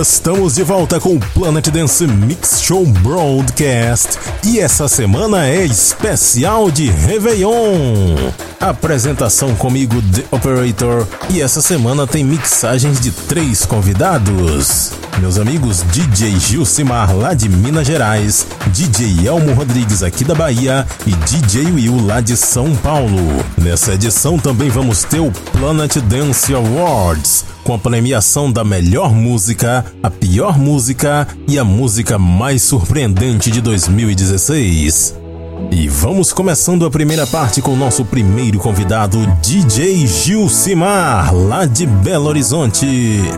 Estamos de volta com o Planet Dance Mix Show Broadcast e essa semana é especial de Réveillon. Apresentação comigo, The Operator, e essa semana tem mixagens de três convidados. Meus amigos DJ Gilcimar lá de Minas Gerais, DJ Elmo Rodrigues aqui da Bahia e DJ Will lá de São Paulo. Nessa edição também vamos ter o Planet Dance Awards com a premiação da melhor música, a pior música e a música mais surpreendente de 2016. E vamos começando a primeira parte com o nosso primeiro convidado, DJ Gilcimar, lá de Belo Horizonte,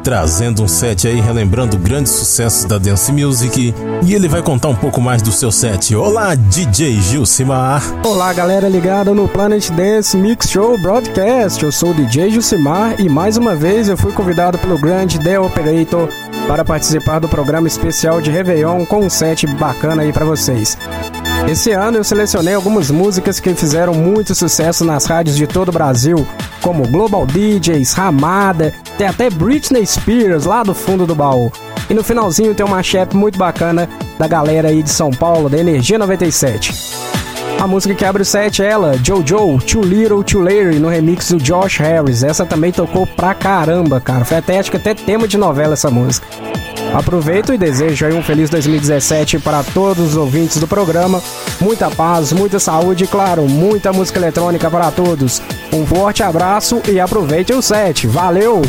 trazendo um set aí relembrando grandes sucessos da Dance Music. E ele vai contar um pouco mais do seu set. Olá, DJ Gilcimar. Olá, galera ligada no Planet Dance Mix Show Broadcast. Eu sou o DJ Gilcimar e mais uma vez eu fui convidado pelo grande The Operator para participar do programa especial de Réveillon com um set bacana aí para vocês. Esse ano eu selecionei algumas músicas que fizeram muito sucesso nas rádios de todo o Brasil, como Global DJs, Ramada, tem até Britney Spears lá do fundo do baú. E no finalzinho tem uma chap muito bacana da galera aí de São Paulo, da Energia 97. A música que abre o set é ela, Jojo, Too Little, Too Late, no remix do Josh Harris. Essa também tocou pra caramba, cara. Foi até, acho que até tema de novela essa música. Aproveito e desejo aí um feliz 2017 para todos os ouvintes do programa. Muita paz, muita saúde e, claro, muita música eletrônica para todos. Um forte abraço e aproveite o set. Valeu!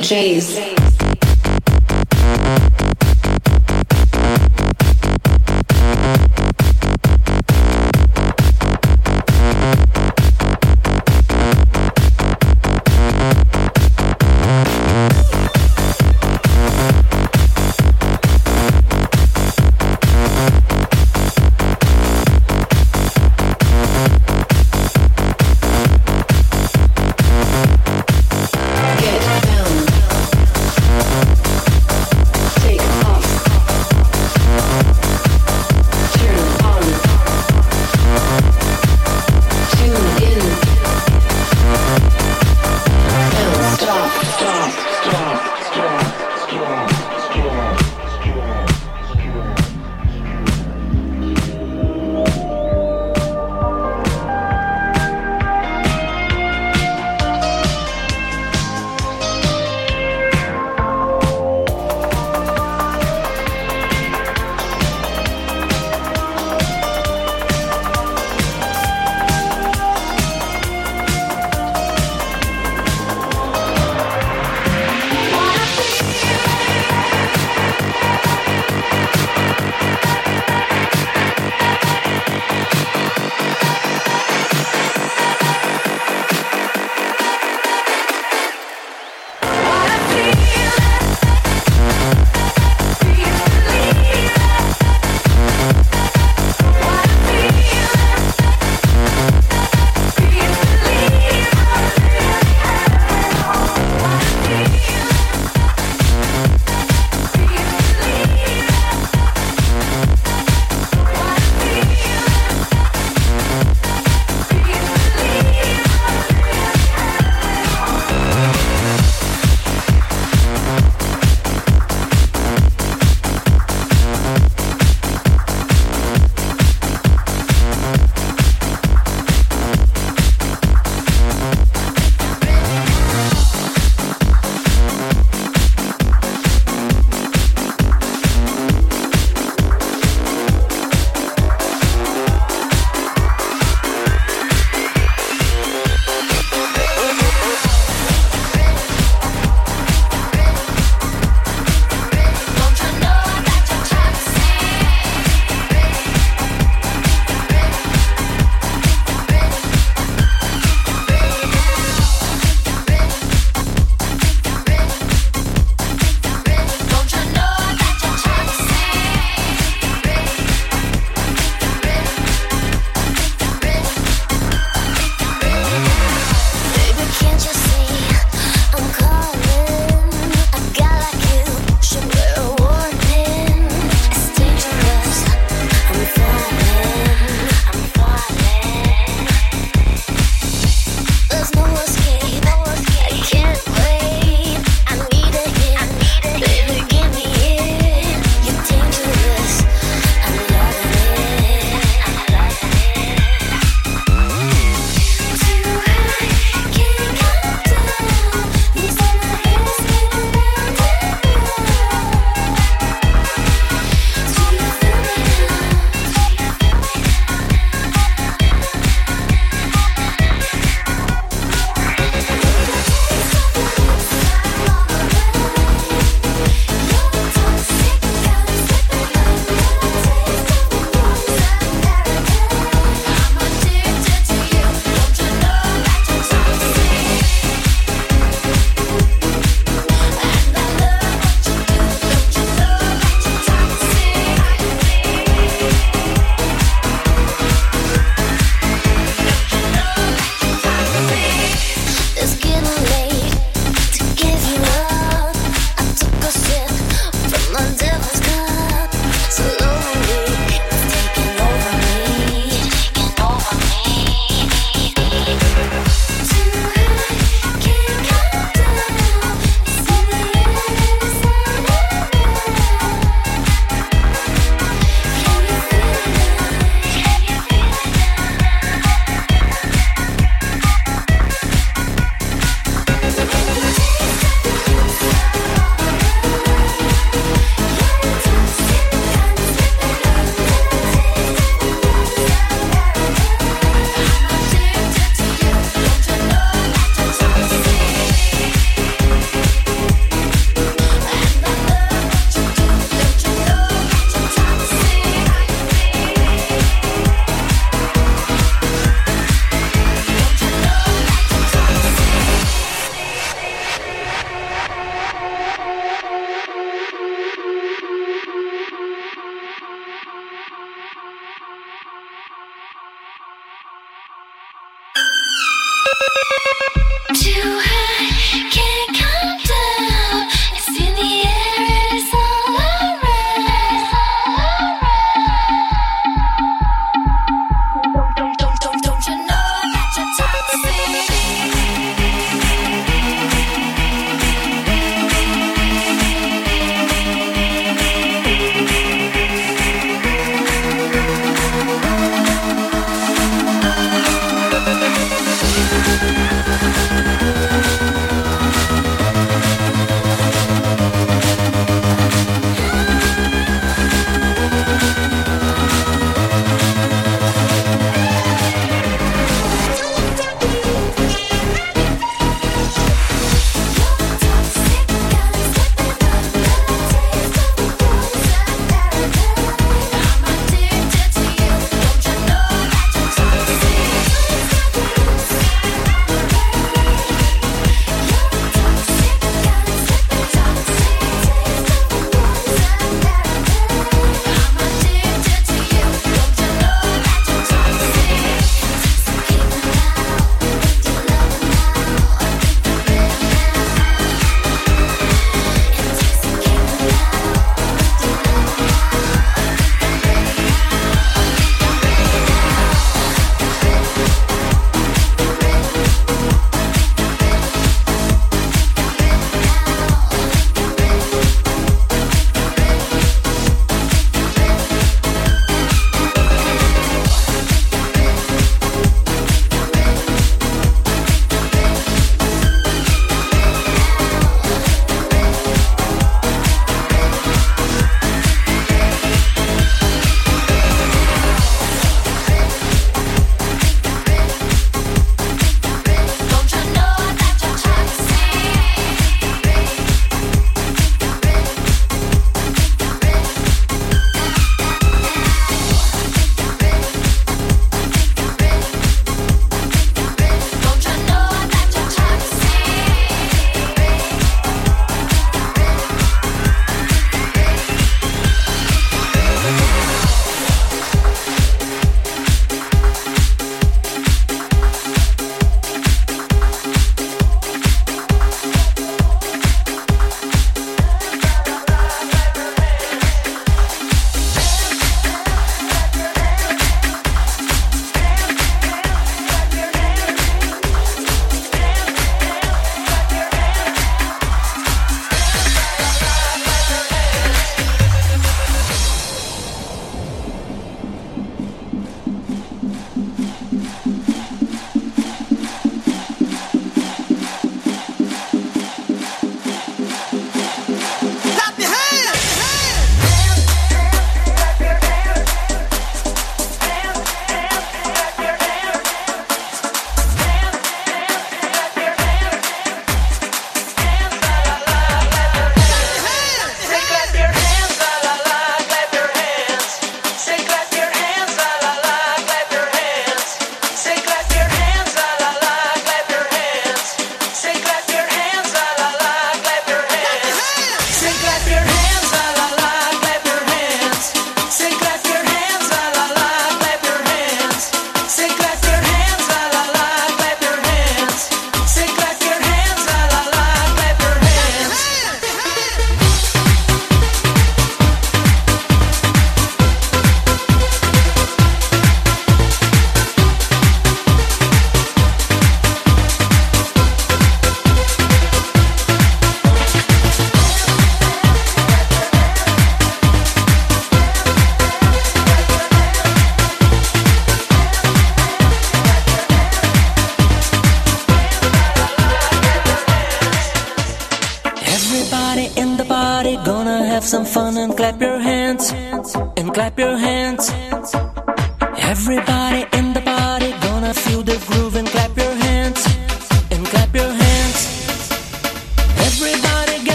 DJs.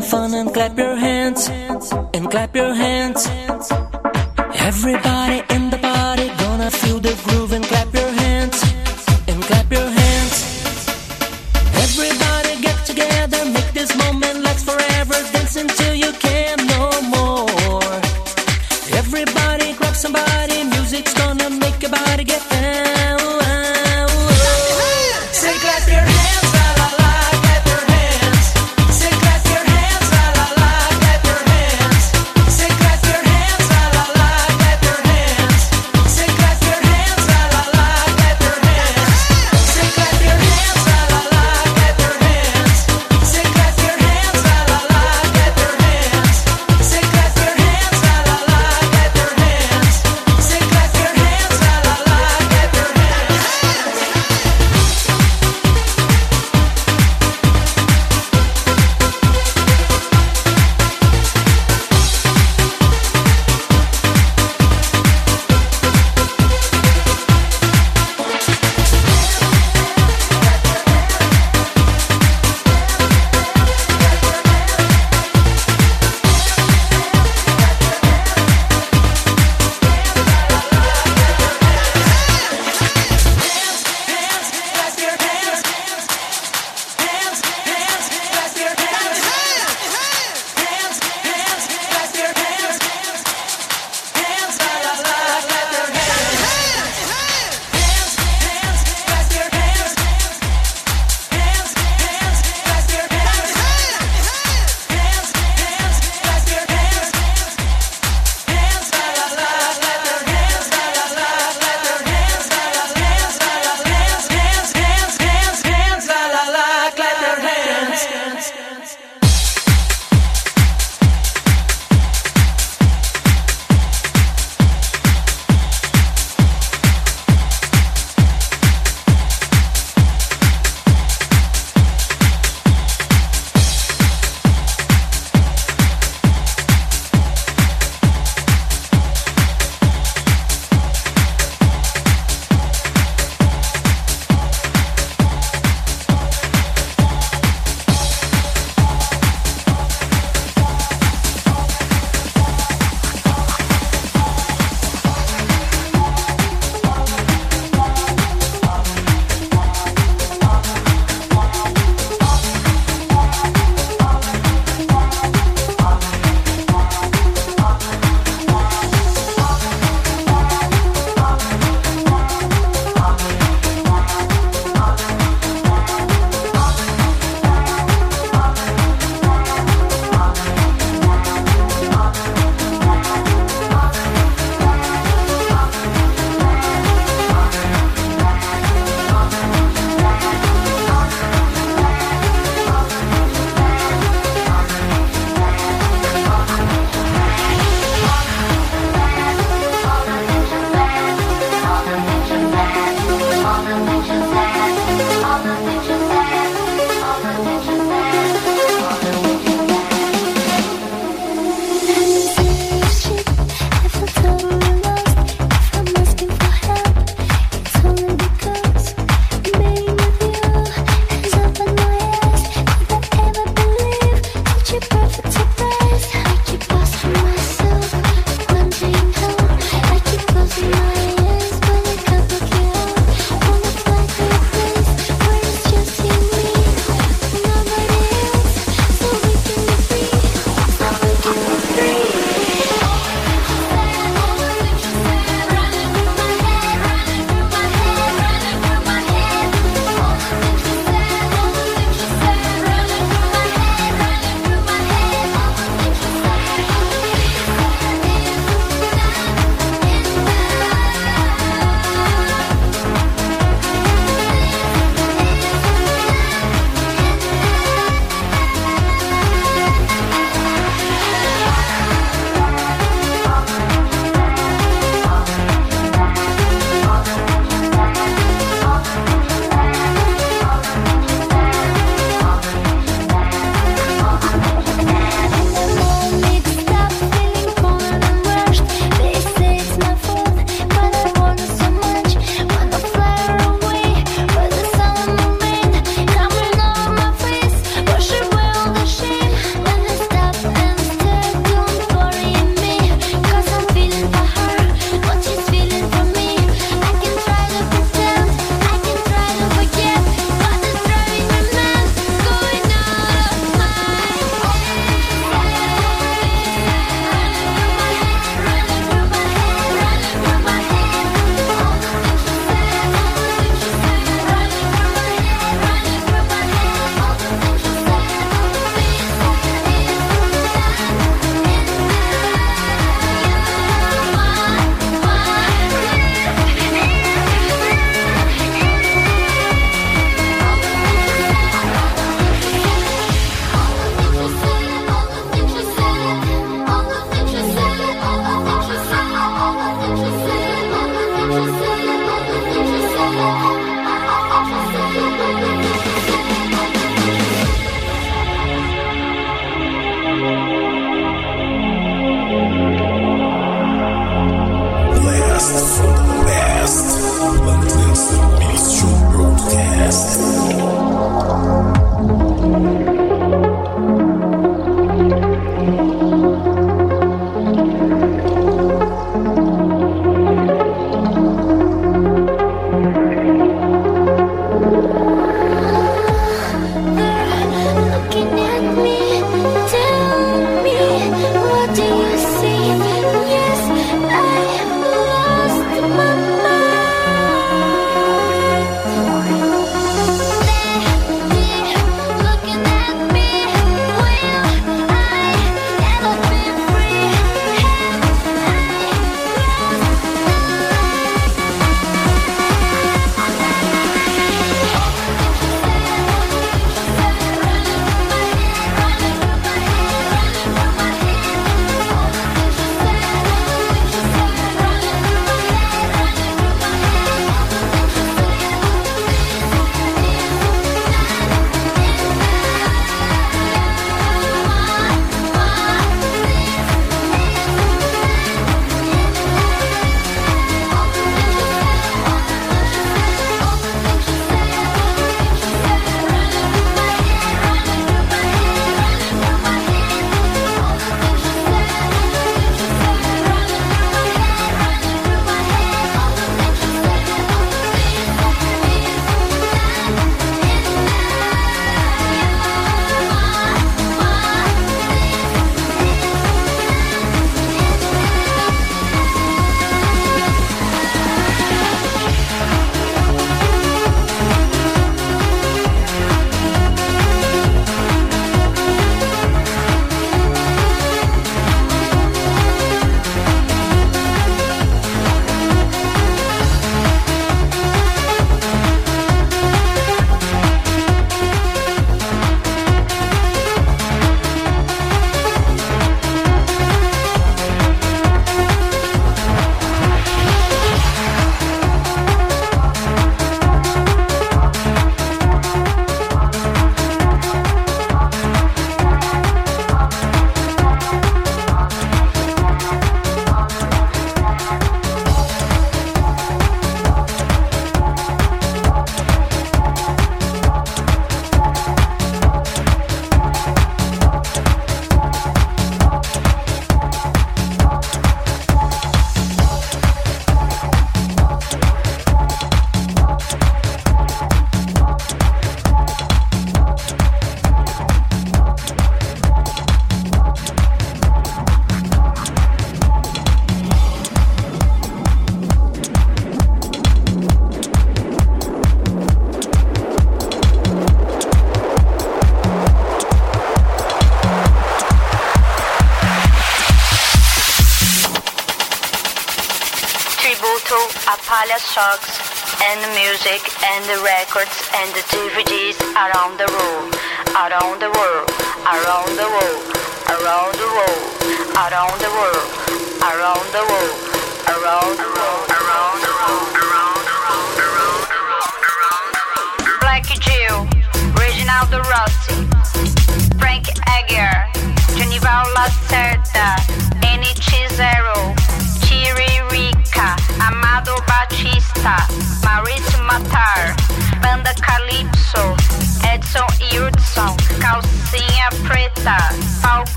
some fun and clap your hands. And clap your hands. Everybody.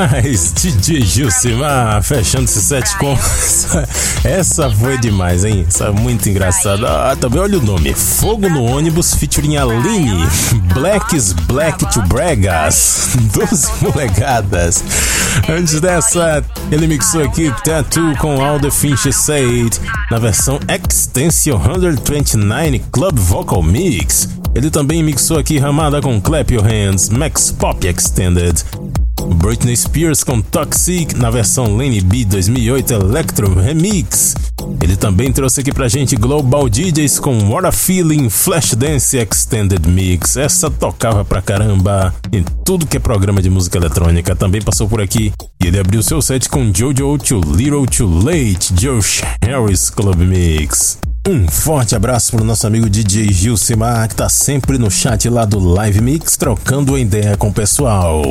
Demais, DJ Gilcimar, fechando esse set com. Essa foi demais, hein? Essa é muito engraçada. Ah, também olha o nome: Fogo no ônibus featuring Aline. Blacks Black to Bregas. 12 polegadas. Antes dessa, ele mixou aqui Tattoo com All the Finch Said na versão Extension 129 Club Vocal Mix. Ele também mixou aqui Ramada com Clap Your Hands, Max Pop Extended. Britney Spears com Toxic na versão Lane B 2008 Electro Remix. Ele também trouxe aqui pra gente Global DJs com What a Feeling Flashdance Extended Mix. Essa tocava pra caramba em tudo que é programa de música eletrônica. Também passou por aqui e ele abriu seu set com Jojo Too Little Too Late Josh Harris Club Mix. Um forte abraço pro nosso amigo DJ Gilcimar, que tá sempre no chat lá do Live Mix, trocando ideia com o pessoal.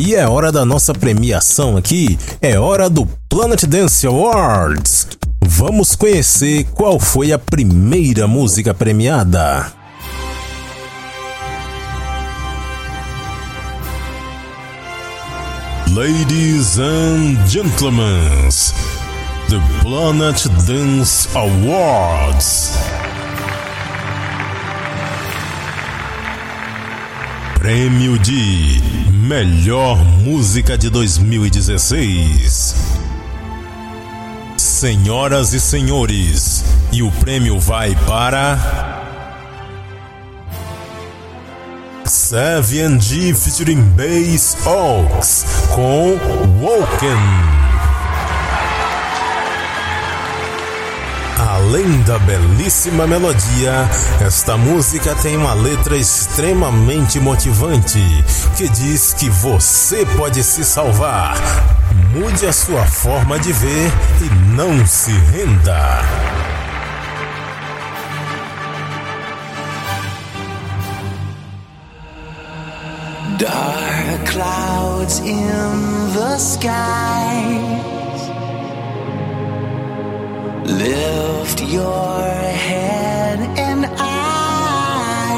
E é hora da nossa premiação aqui, é hora do Planet Dance Awards. Vamos conhecer qual foi a primeira música premiada. Ladies and gentlemen, the Planet Dance Awards. Prêmio de Melhor Música de 2016. Senhoras e senhores, e o prêmio vai para. Savian G featuring Bass Oaks com Woken. Além da belíssima melodia, esta música tem uma letra extremamente motivante que diz que você pode se salvar. Mude a sua forma de ver e não se renda. Dark clouds in the skies. Lift your head and eyes.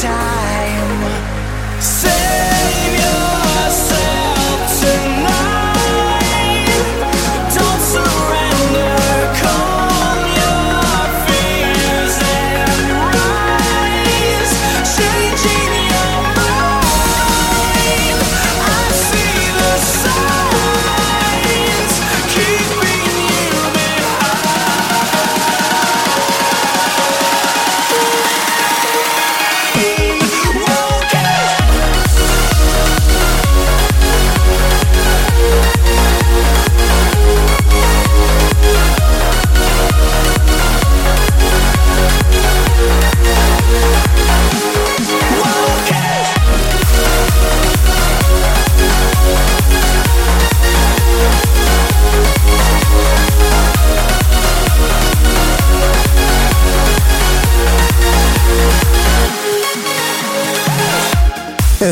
Time.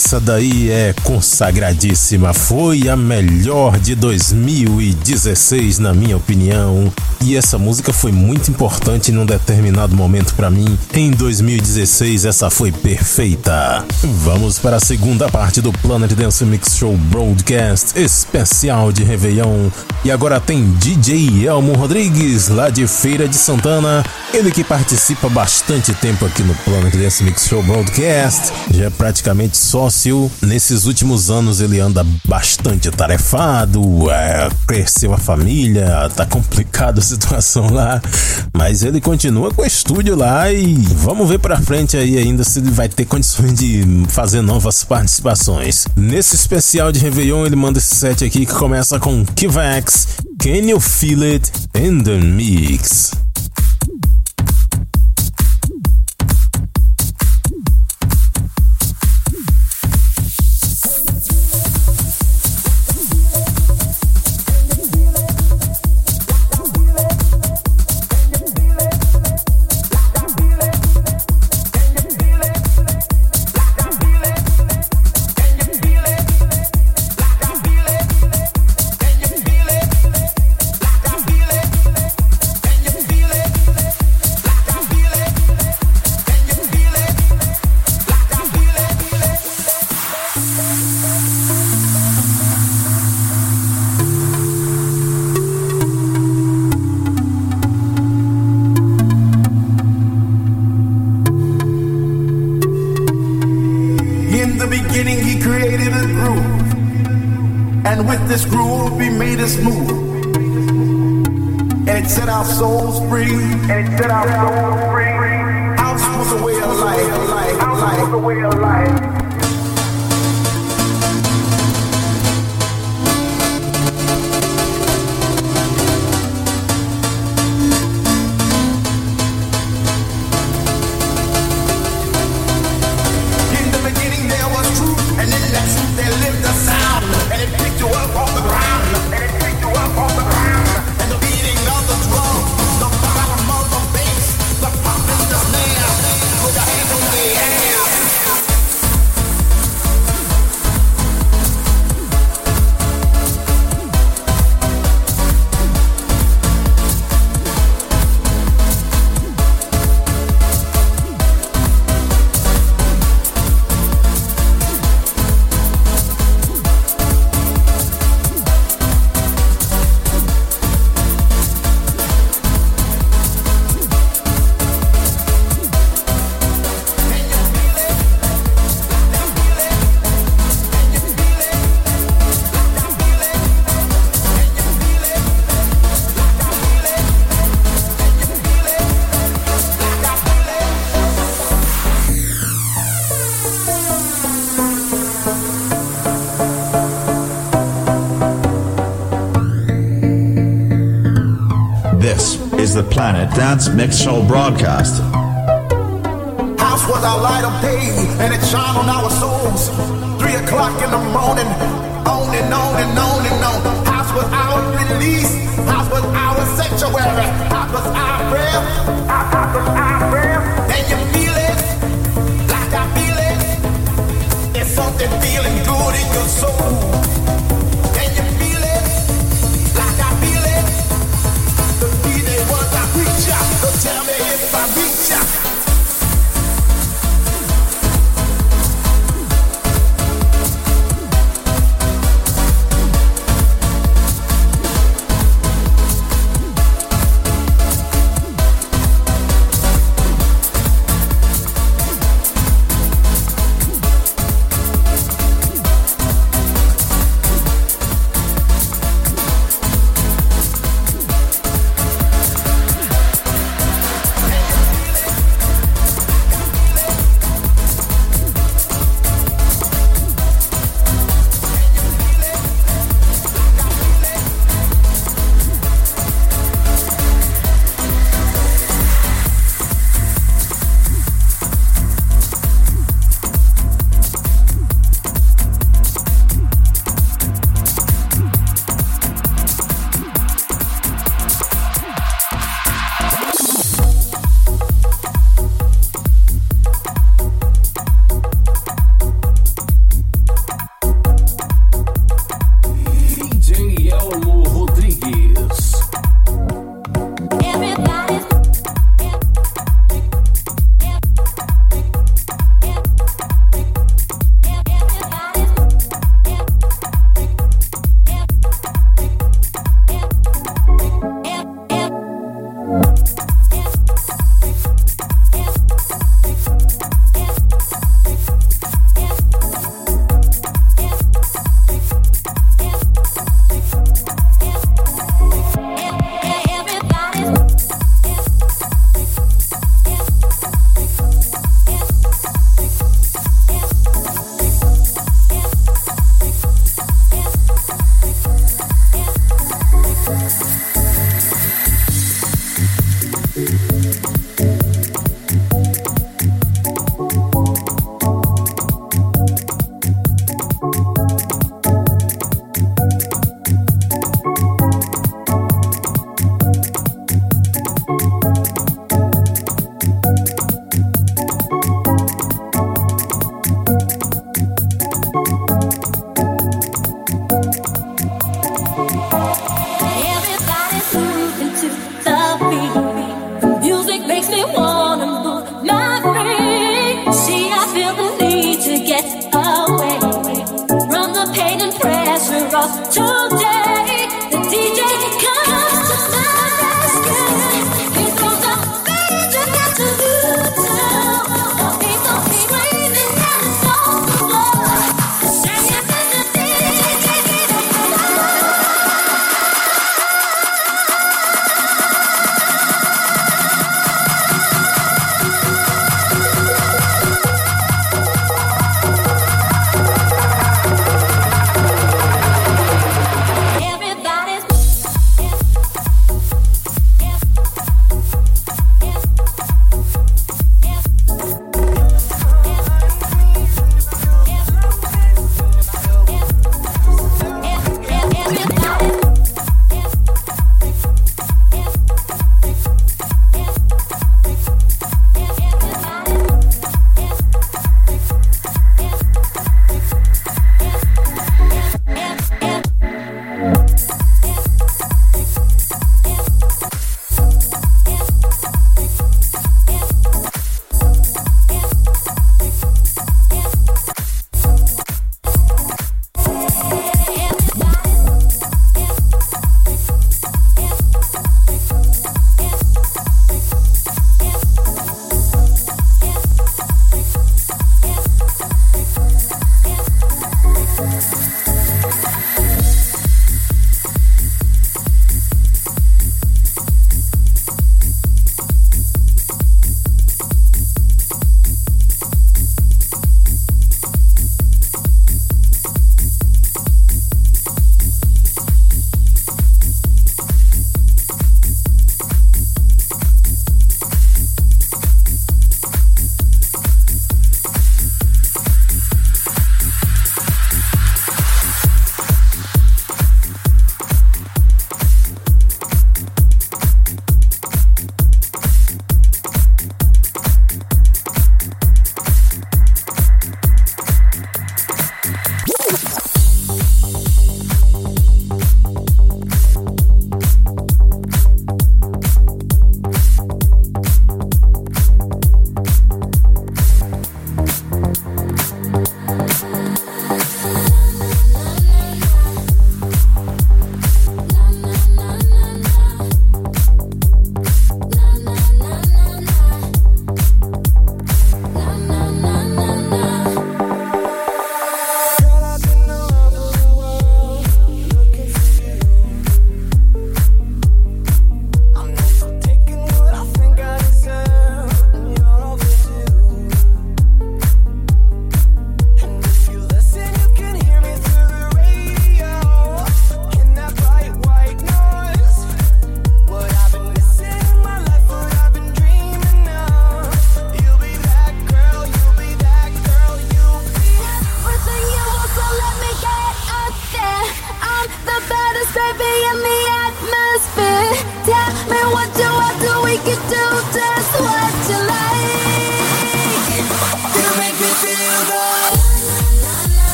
Essa daí é consagradíssima, foi a melhor de 2016 na minha opinião. E essa música foi muito importante num determinado momento para mim. Em 2016 essa foi perfeita. Vamos para a segunda parte do Planet Dance Mix Show Broadcast especial de Réveillon. E agora tem DJ Elmo Rodrigues, lá de Feira de Santana. Ele que participa bastante tempo aqui no Planet Dance Mix Show Broadcast. Já é praticamente sócio. Nesses últimos anos ele anda bastante tarefado, é, cresceu a família, tá complicada a situação lá. Mas ele continua com o estúdio lá e vamos ver pra frente aí ainda se ele vai ter condições de fazer novas participações. Nesse especial de Réveillon ele manda esse set aqui que começa com Kivax, Can You Feel It in the Mix. Dance Mix Show broadcast. House was our light of day, and it on our souls. Three o'clock in the morning, on and on and on and on. House was our release. House was our sanctuary. House was our.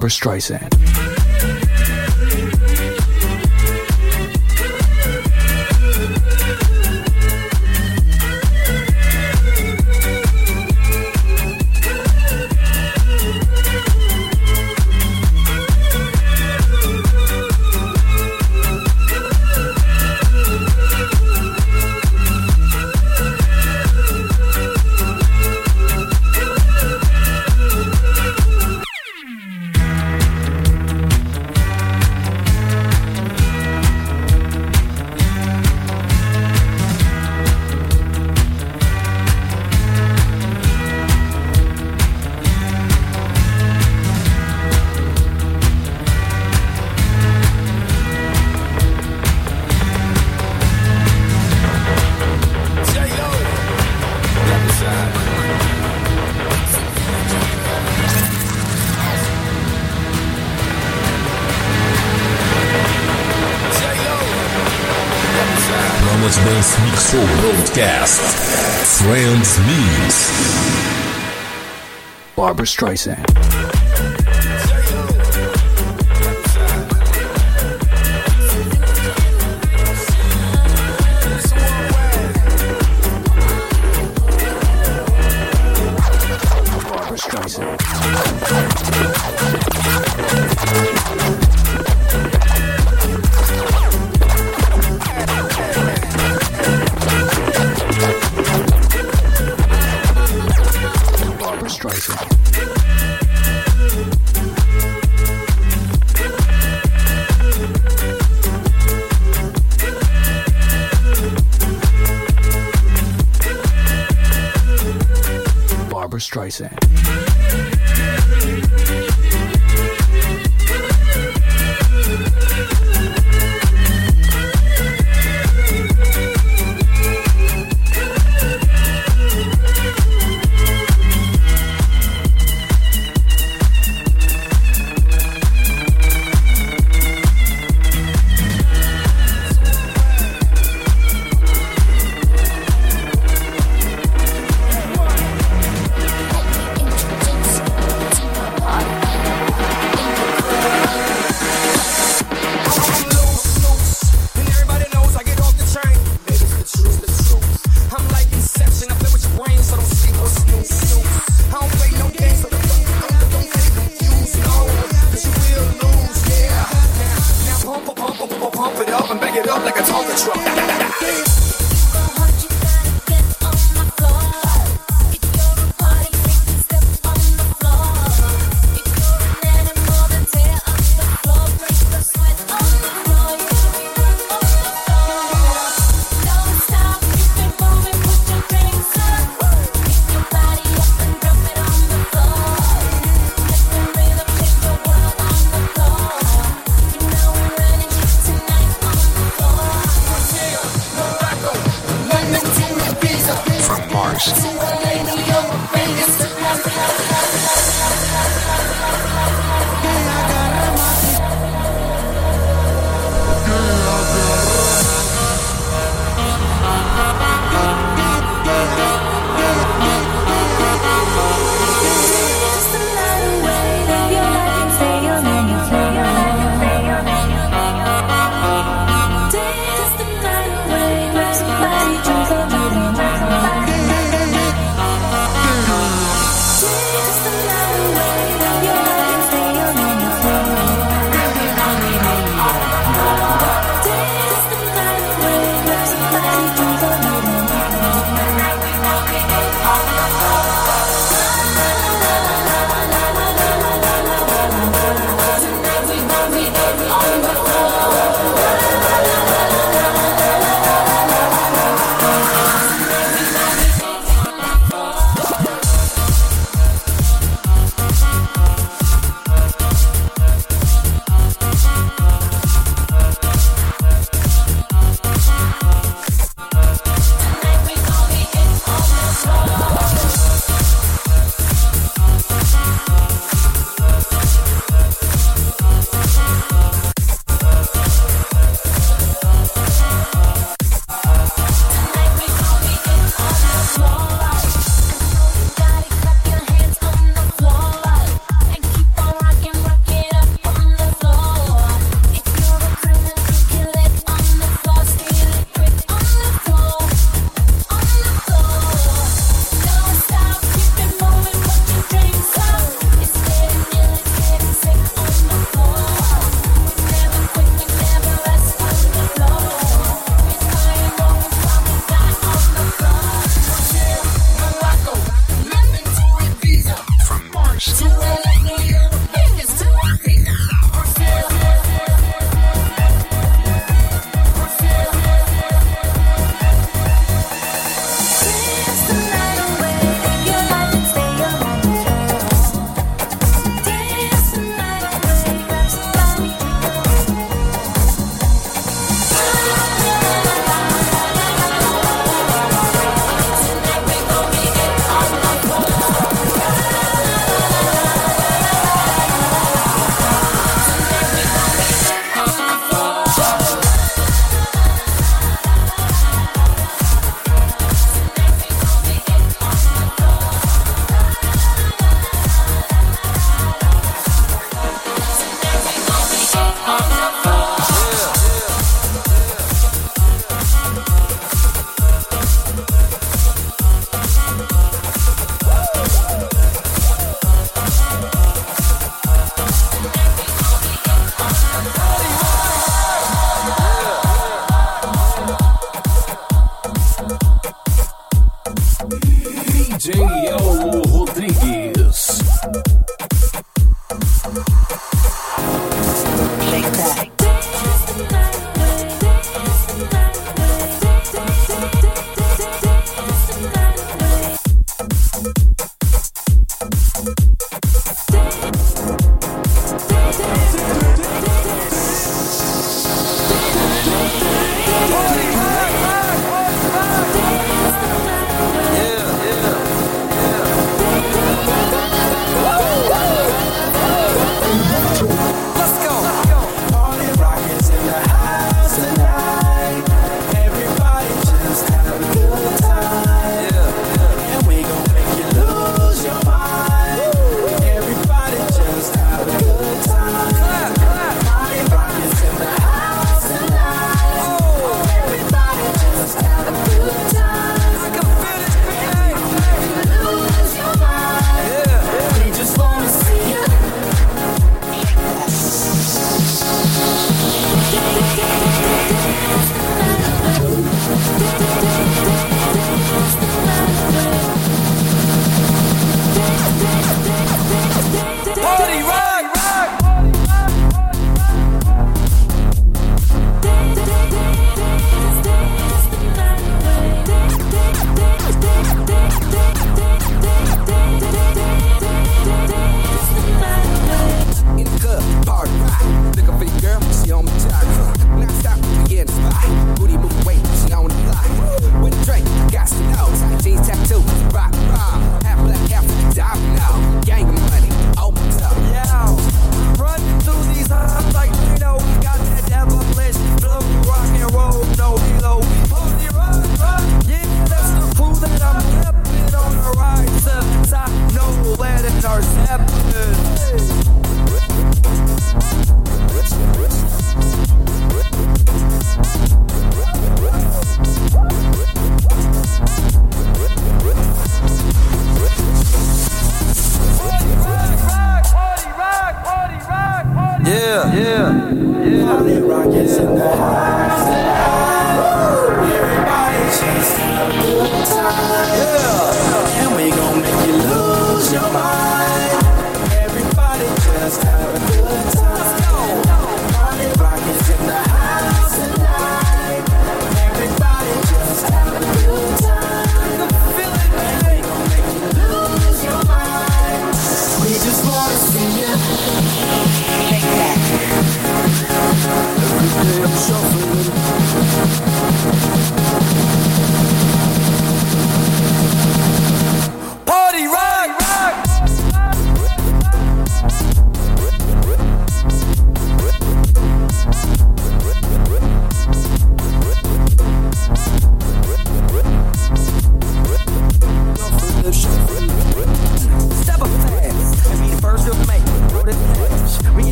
Barbara Streisand. Universal Broadcast transmits. Barbara Streisand.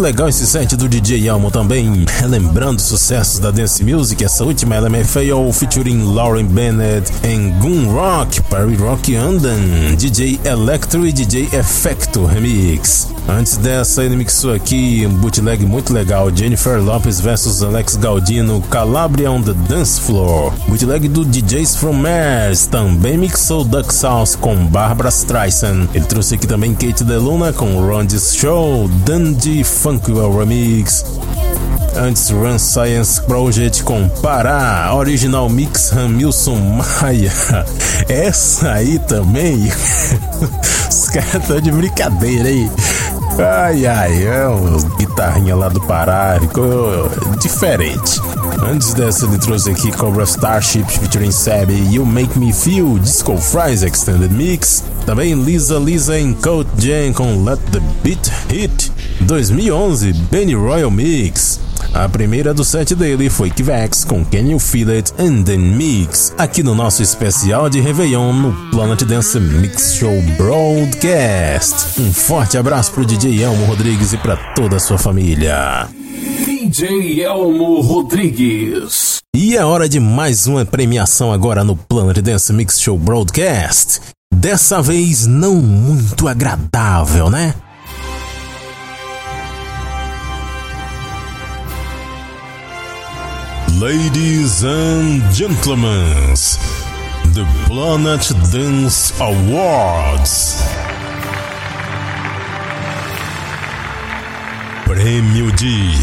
Legal esse set do DJ Elmo também, relembrando sucessos da dance music. Essa última ela é LMFAO featuring Lauren Bennett em Goon Rock, Perry Rock Andan, DJ Electro e DJ Effecto Remix. Antes dessa, ele mixou aqui um bootleg muito legal: Jennifer Lopez vs Alex Gaudino, Calabria on the Dance Floor. Bootleg do DJs from Mars também mixou Duck Sauce com Barbara Streisand. Ele trouxe aqui também Kate DeLuna com Ron's Show, Dundee Funkwell Remix. Antes Run Science Project com Pará, Original Mix Ramilson Maia. Essa aí também. Os caras estão de brincadeira aí. Ai ai, é uma guitarrinha lá do Pará, ficou diferente. Antes dessa, ele trouxe aqui Cobra Starship featuring Sabi You Make Me Feel, Disco Fries Extended Mix. Também Lisa Lisa em Coat Jam com Let the Beat Hit. 2011, Benny Royal Mix. A primeira do set dele foi Kivex com Can You Feel It and Then Mix, aqui no nosso especial de Réveillon no Planet Dance Mix Show Broadcast. Um forte abraço pro DJ Elmo Rodrigues e para toda a sua família. DJ Elmo Rodrigues. E é hora de mais uma premiação agora no Planet Dance Mix Show Broadcast. Dessa vez não muito agradável, né? Ladies and gentlemen, the Planet Dance Awards. Prêmio de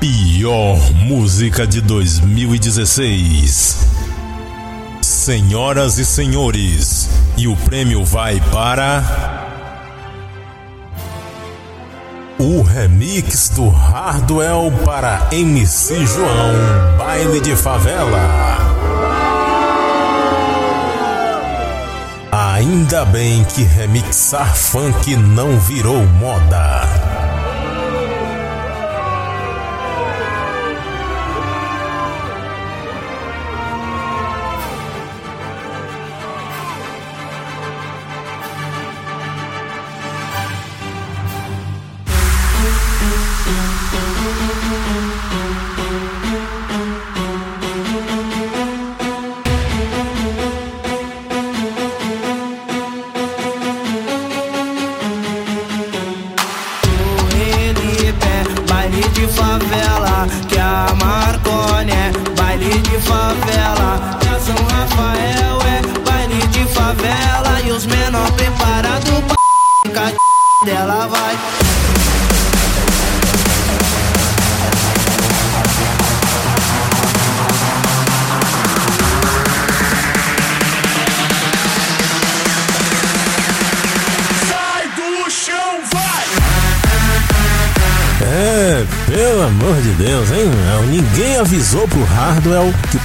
Pior Música de 2016. Senhoras e senhores, e o prêmio vai para. O remix do Hardwell para MC João, Baile de Favela. Ainda bem que remixar funk não virou moda.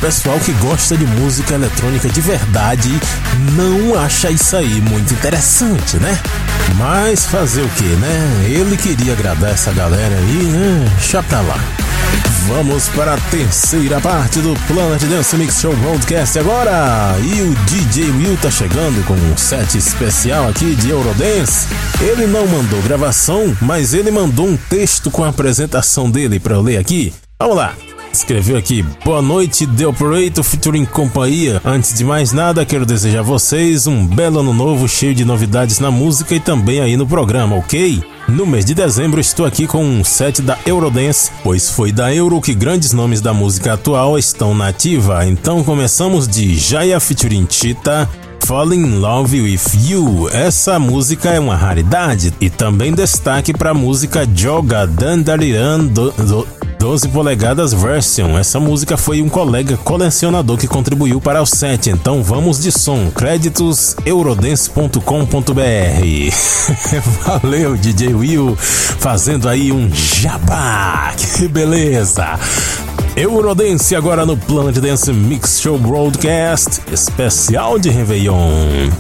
Pessoal que gosta de música eletrônica de verdade não acha isso aí muito interessante, né? Mas fazer o que, né? Ele queria agradar essa galera aí, né? Deixa pra lá. Vamos para a terceira parte do Planet Dance Mix Show Broadcast agora. E o DJ Will tá chegando com um set especial aqui de Eurodance. Ele não mandou gravação, mas ele mandou um texto com a apresentação dele para eu ler aqui. Vamos lá. Escreveu aqui: Boa noite, The Operator featuring companhia. Antes de mais nada, quero desejar a vocês um belo ano novo cheio de novidades na música e também aí no programa, ok? No mês de dezembro estou aqui com um set da Eurodance, pois foi da Euro que grandes nomes da música atual estão na ativa. Então começamos de Jaya featuring Chita, Fall in Love with You. Essa música é uma raridade e também destaque para a música Joga Dandariran do, do 12 polegadas version. Essa música foi um colega colecionador que contribuiu para o set. Então vamos de som. Créditos eurodance.com.br. Valeu, DJ Will, fazendo aí um jabá. Que beleza. Eurodance agora no Planet Dance Mix Show Broadcast especial de Réveillon.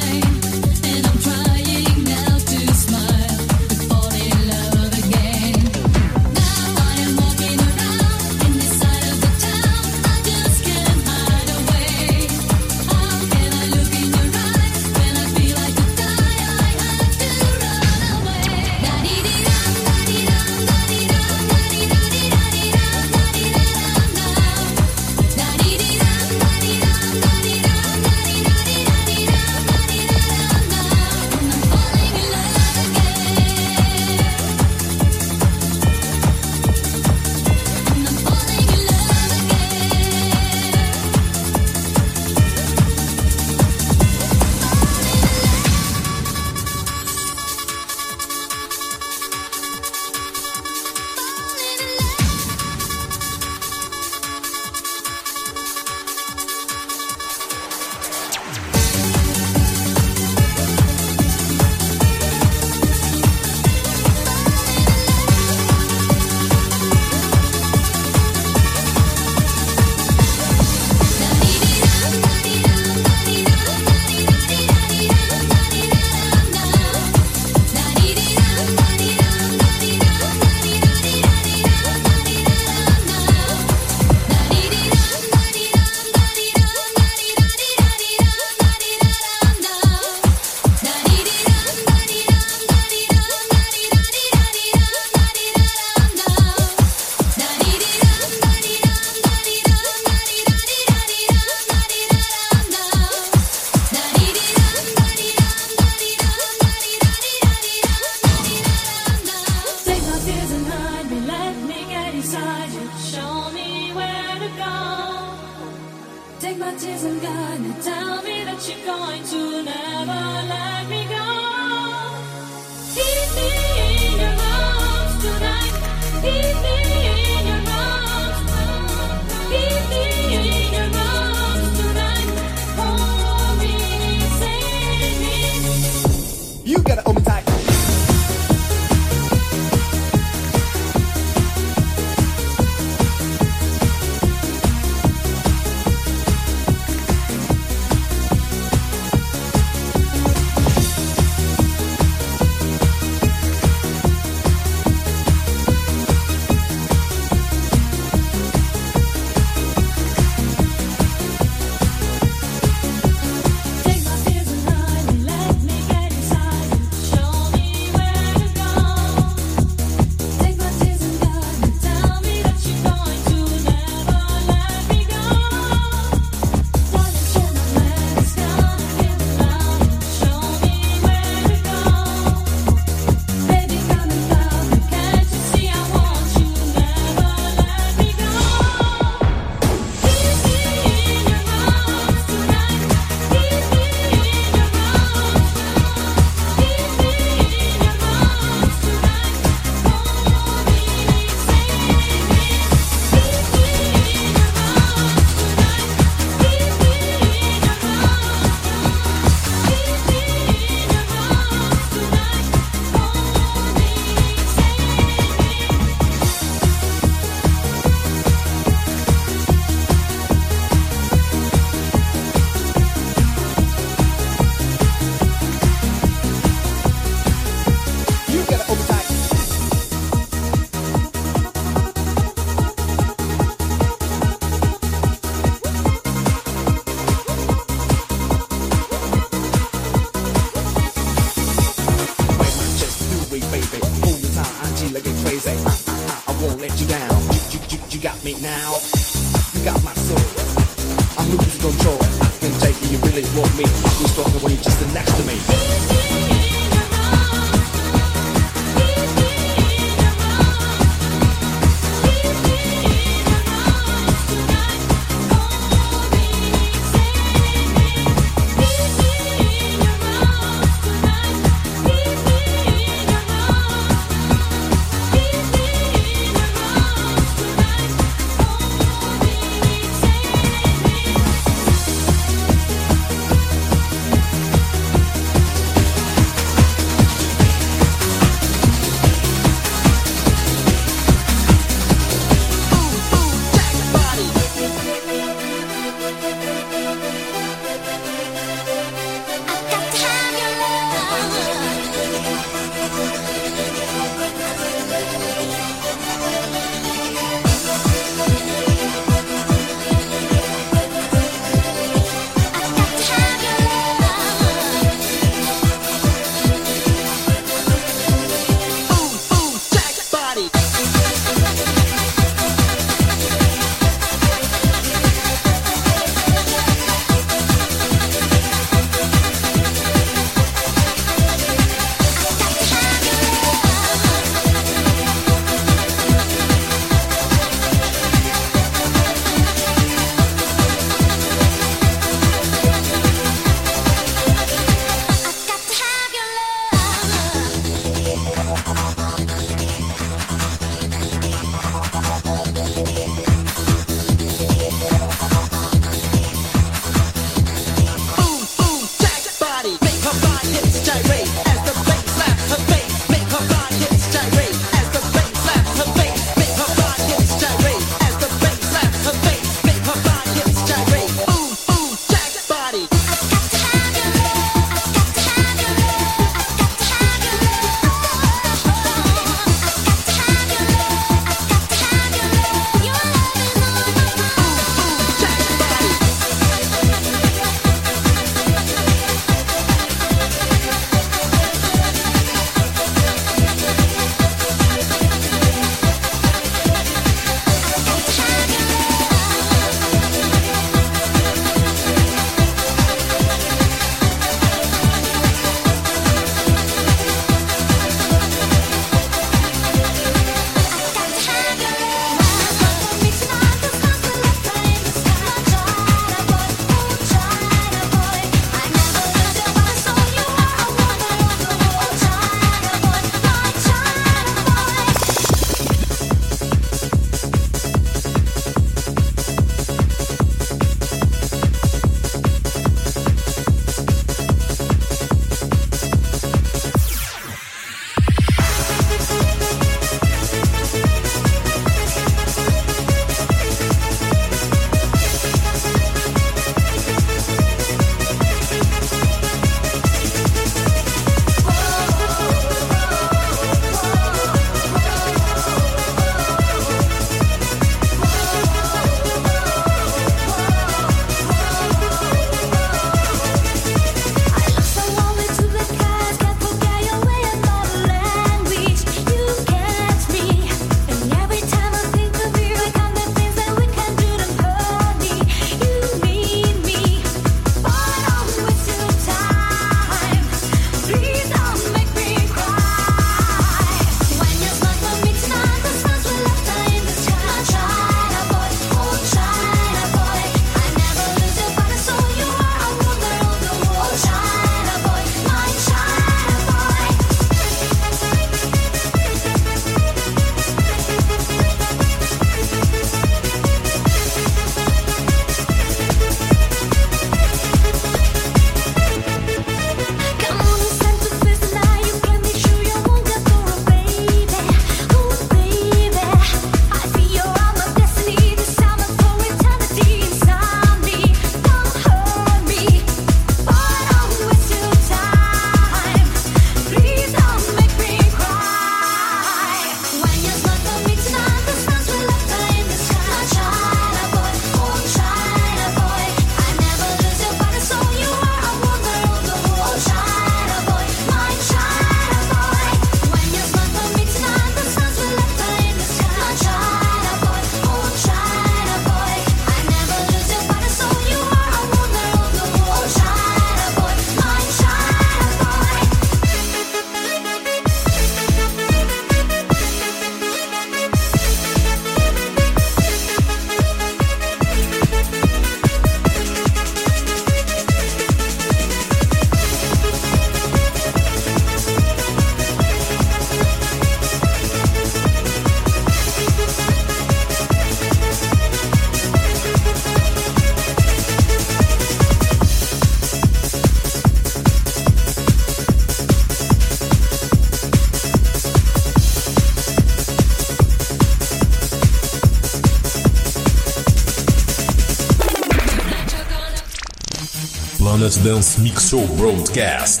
Planet Dance Mix Show Broadcast.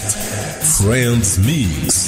Friends Mix.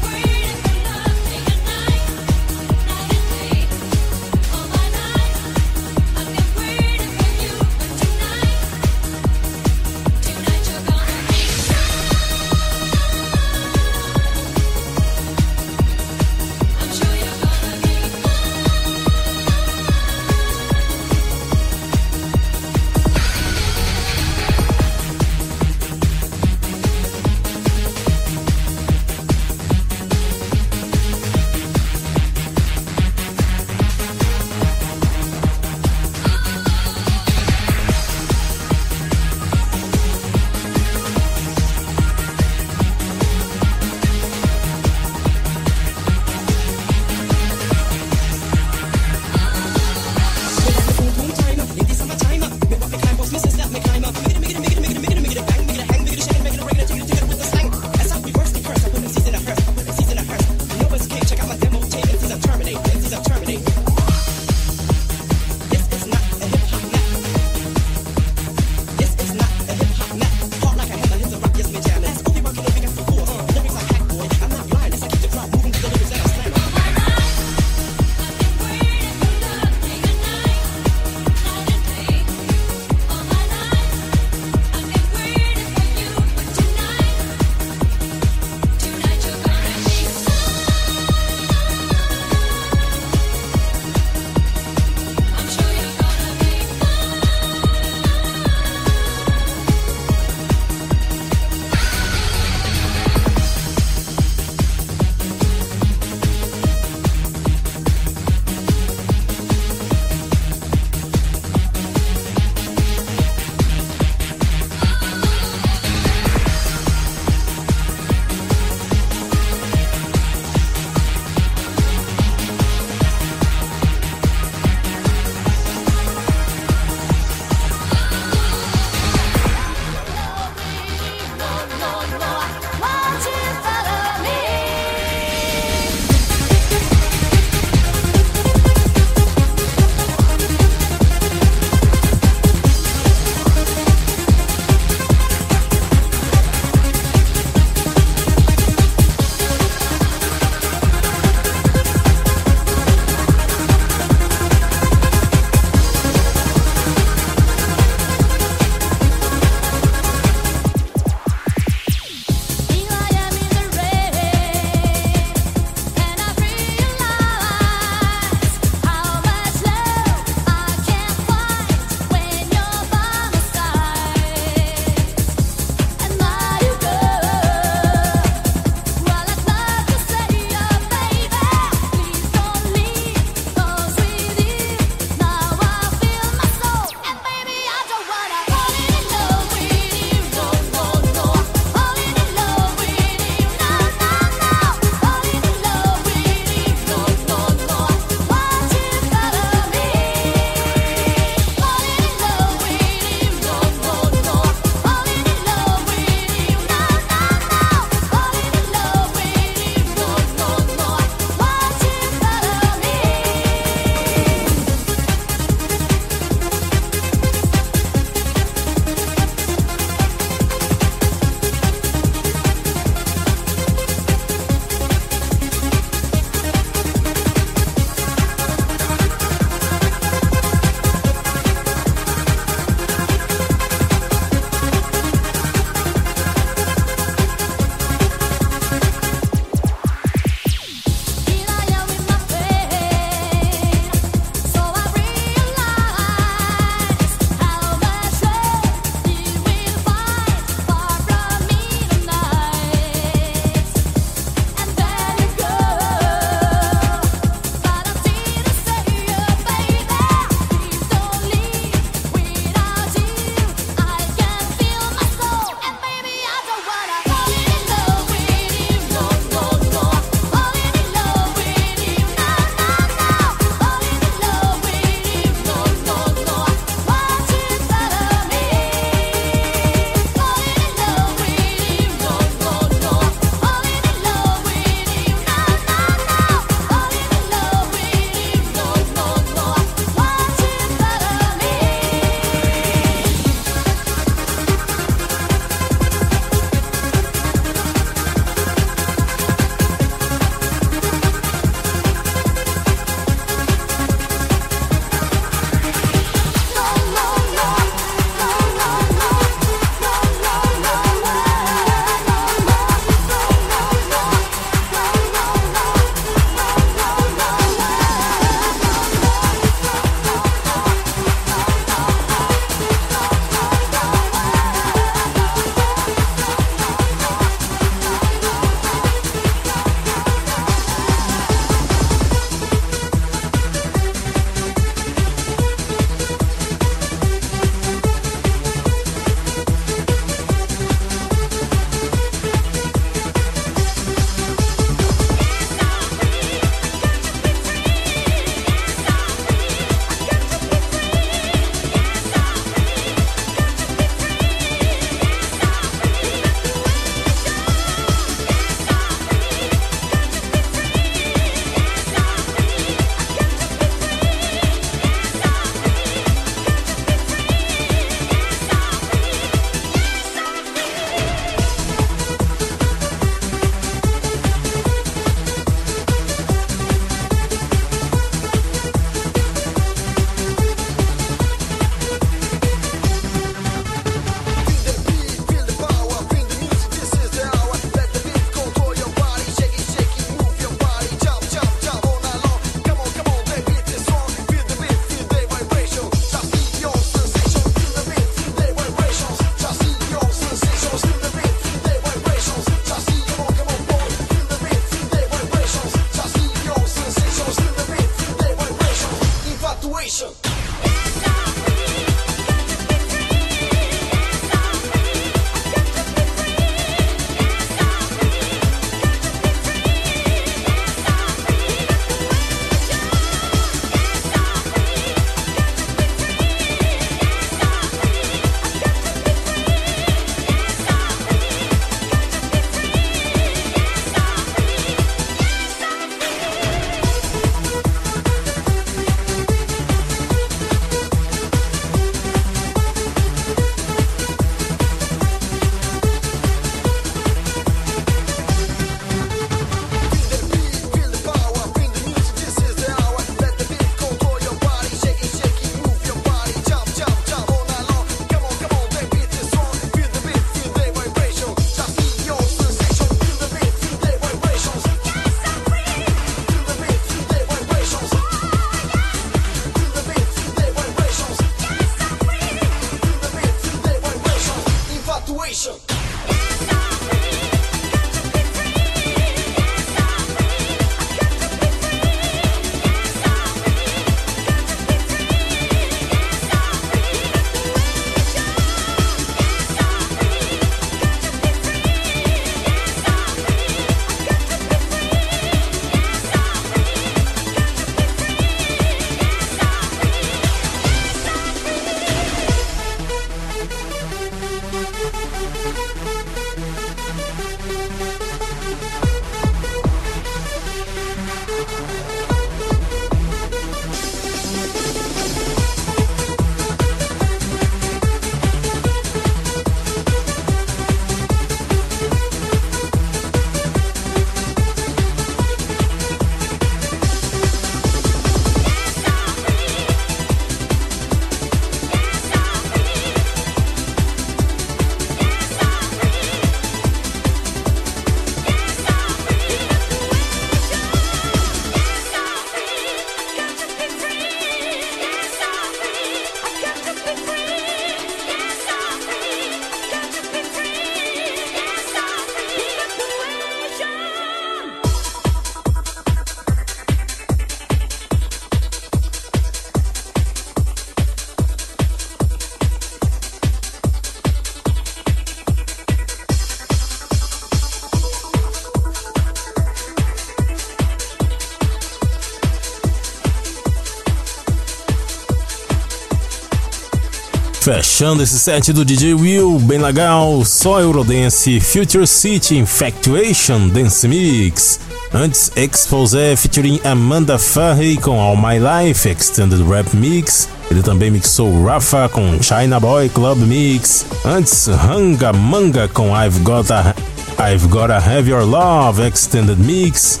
Fechando esse set do DJ Will, bem legal, só Eurodance Future City Infatuation Dance Mix. Antes, Expose featuring Amanda Farrey com All My Life Extended Rap Mix. Ele também mixou Rafa com China Boy Club Mix. Antes, Hanga Manga com I've Gotta, I've Gotta Have Your Love Extended Mix.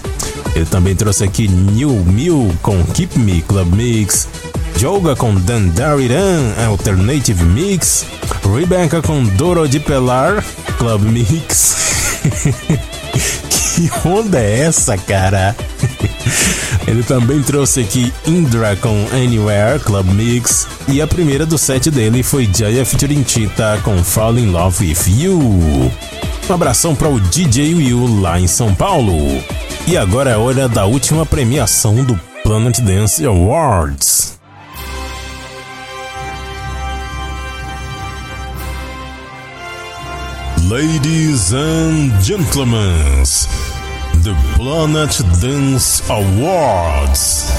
Ele também trouxe aqui New Mill com Keep Me Club Mix. Joga com Dandariran Alternative Mix. Rebecca com Doro de Pelar Club Mix. que onda é essa, cara? Ele também trouxe aqui Indra com Anywhere Club Mix. E a primeira do set dele foi Jaya featuring com Fall in Love with You. Um abração para o DJ Will lá em São Paulo. E agora é hora da última premiação do Planet Dance Awards. Ladies and gentlemen, the Planet Dance Awards.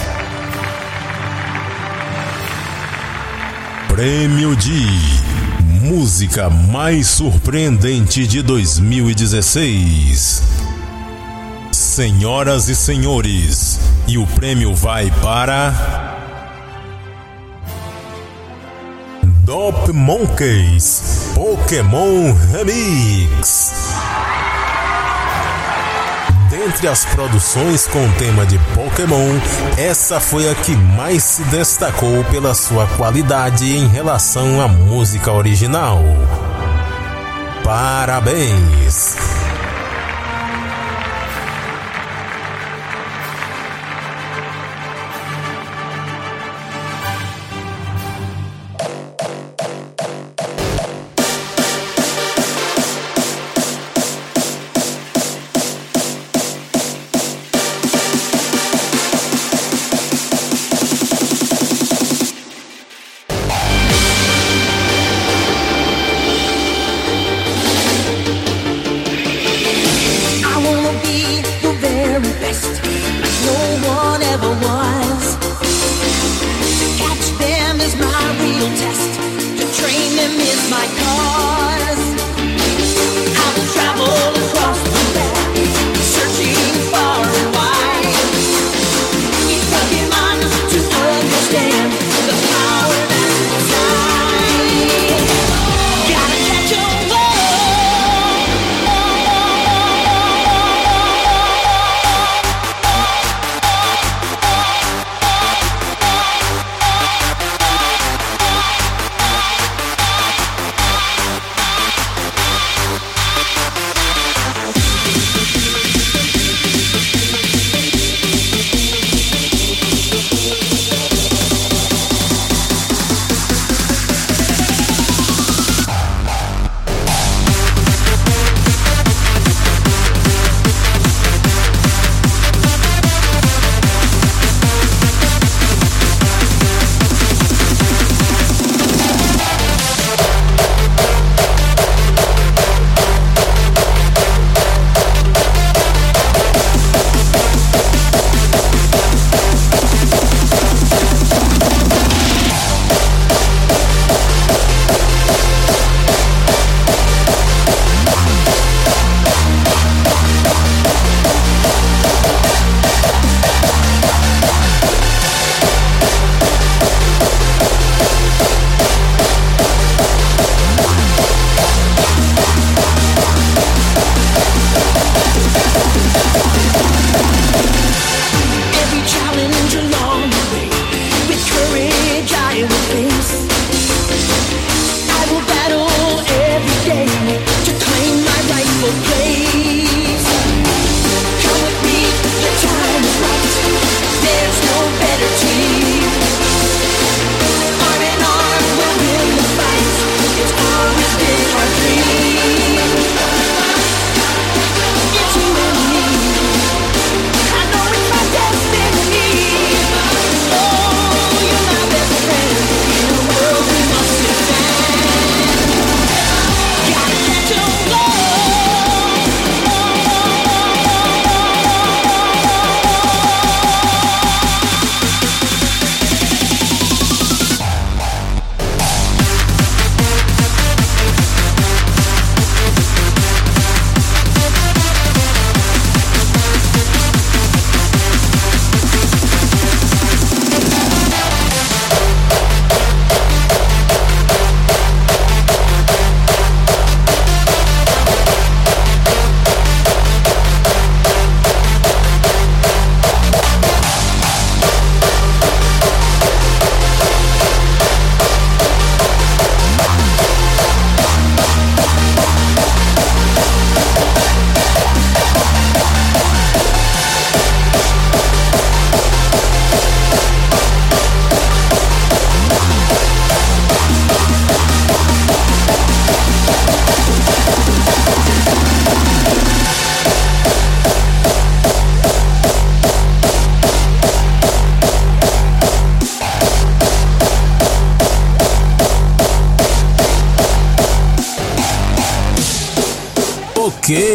Prêmio de Música Mais Surpreendente de 2016. Senhoras e senhores, e o prêmio vai para. Dop Monkeys Pokémon Remix. Dentre as produções com tema de Pokémon, essa foi a que mais se destacou pela sua qualidade em relação à música original. Parabéns!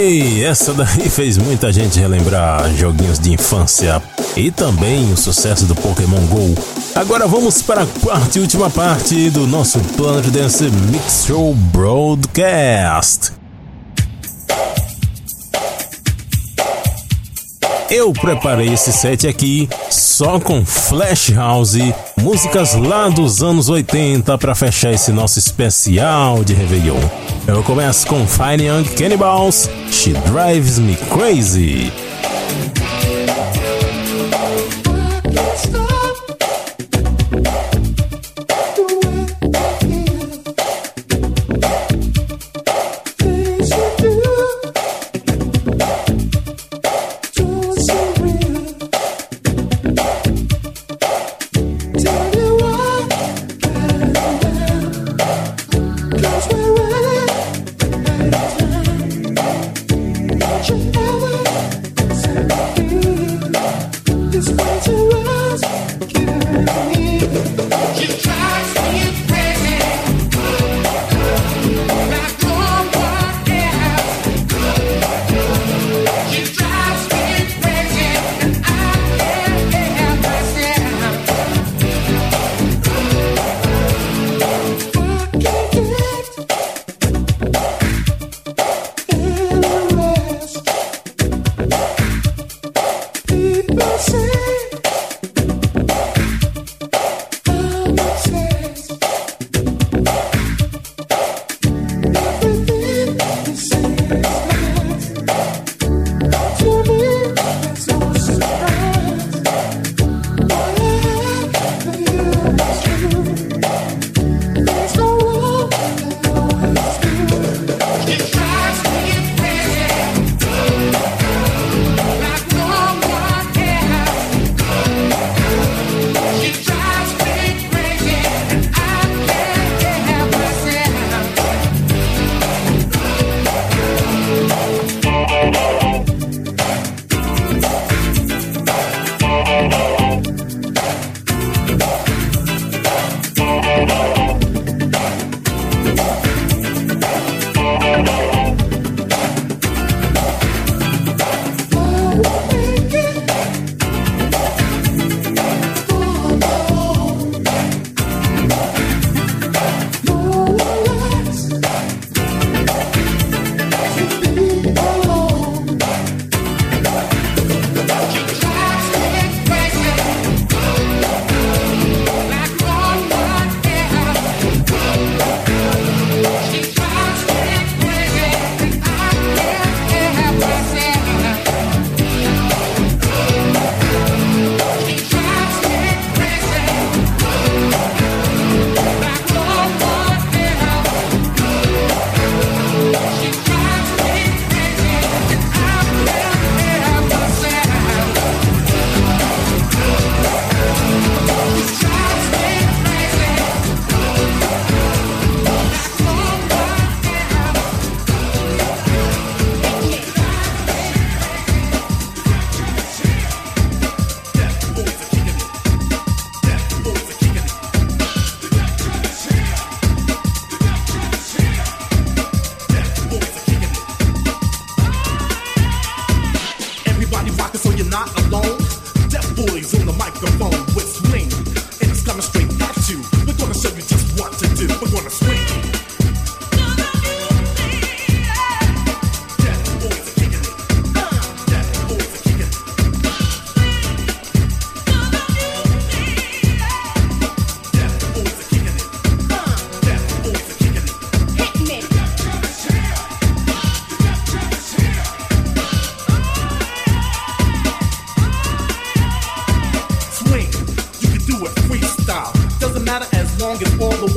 Ok, essa daí fez muita gente relembrar joguinhos de infância e também o sucesso do Pokémon GO. Agora vamos para a quarta e última parte do nosso Planet Dance Mix Show Broadcast. Eu preparei esse set aqui só com Flash House, músicas lá dos anos 80 para fechar esse nosso especial de Réveillon. Eu começo com Fine Young Cannibals, She Drives Me Crazy.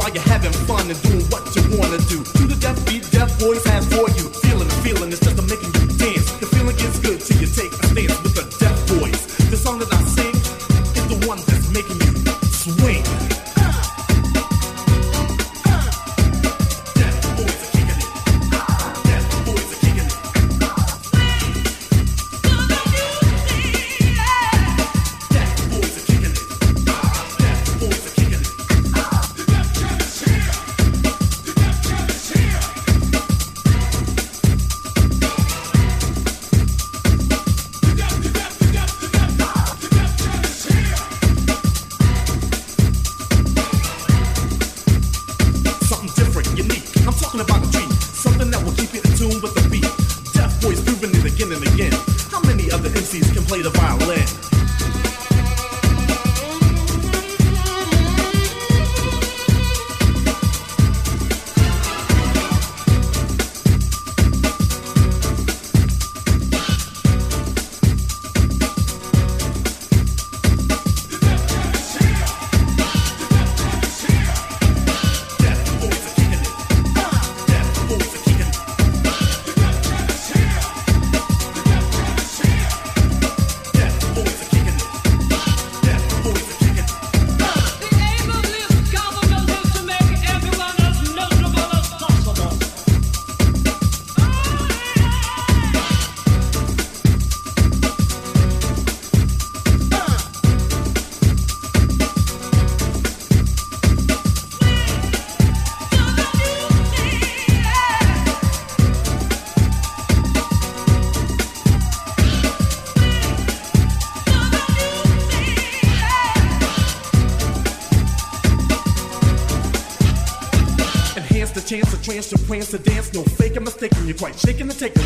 While you're having fun and doing what you wanna do. chance, your plans to dance. No faking, mistaking, you're quite shaking the taking.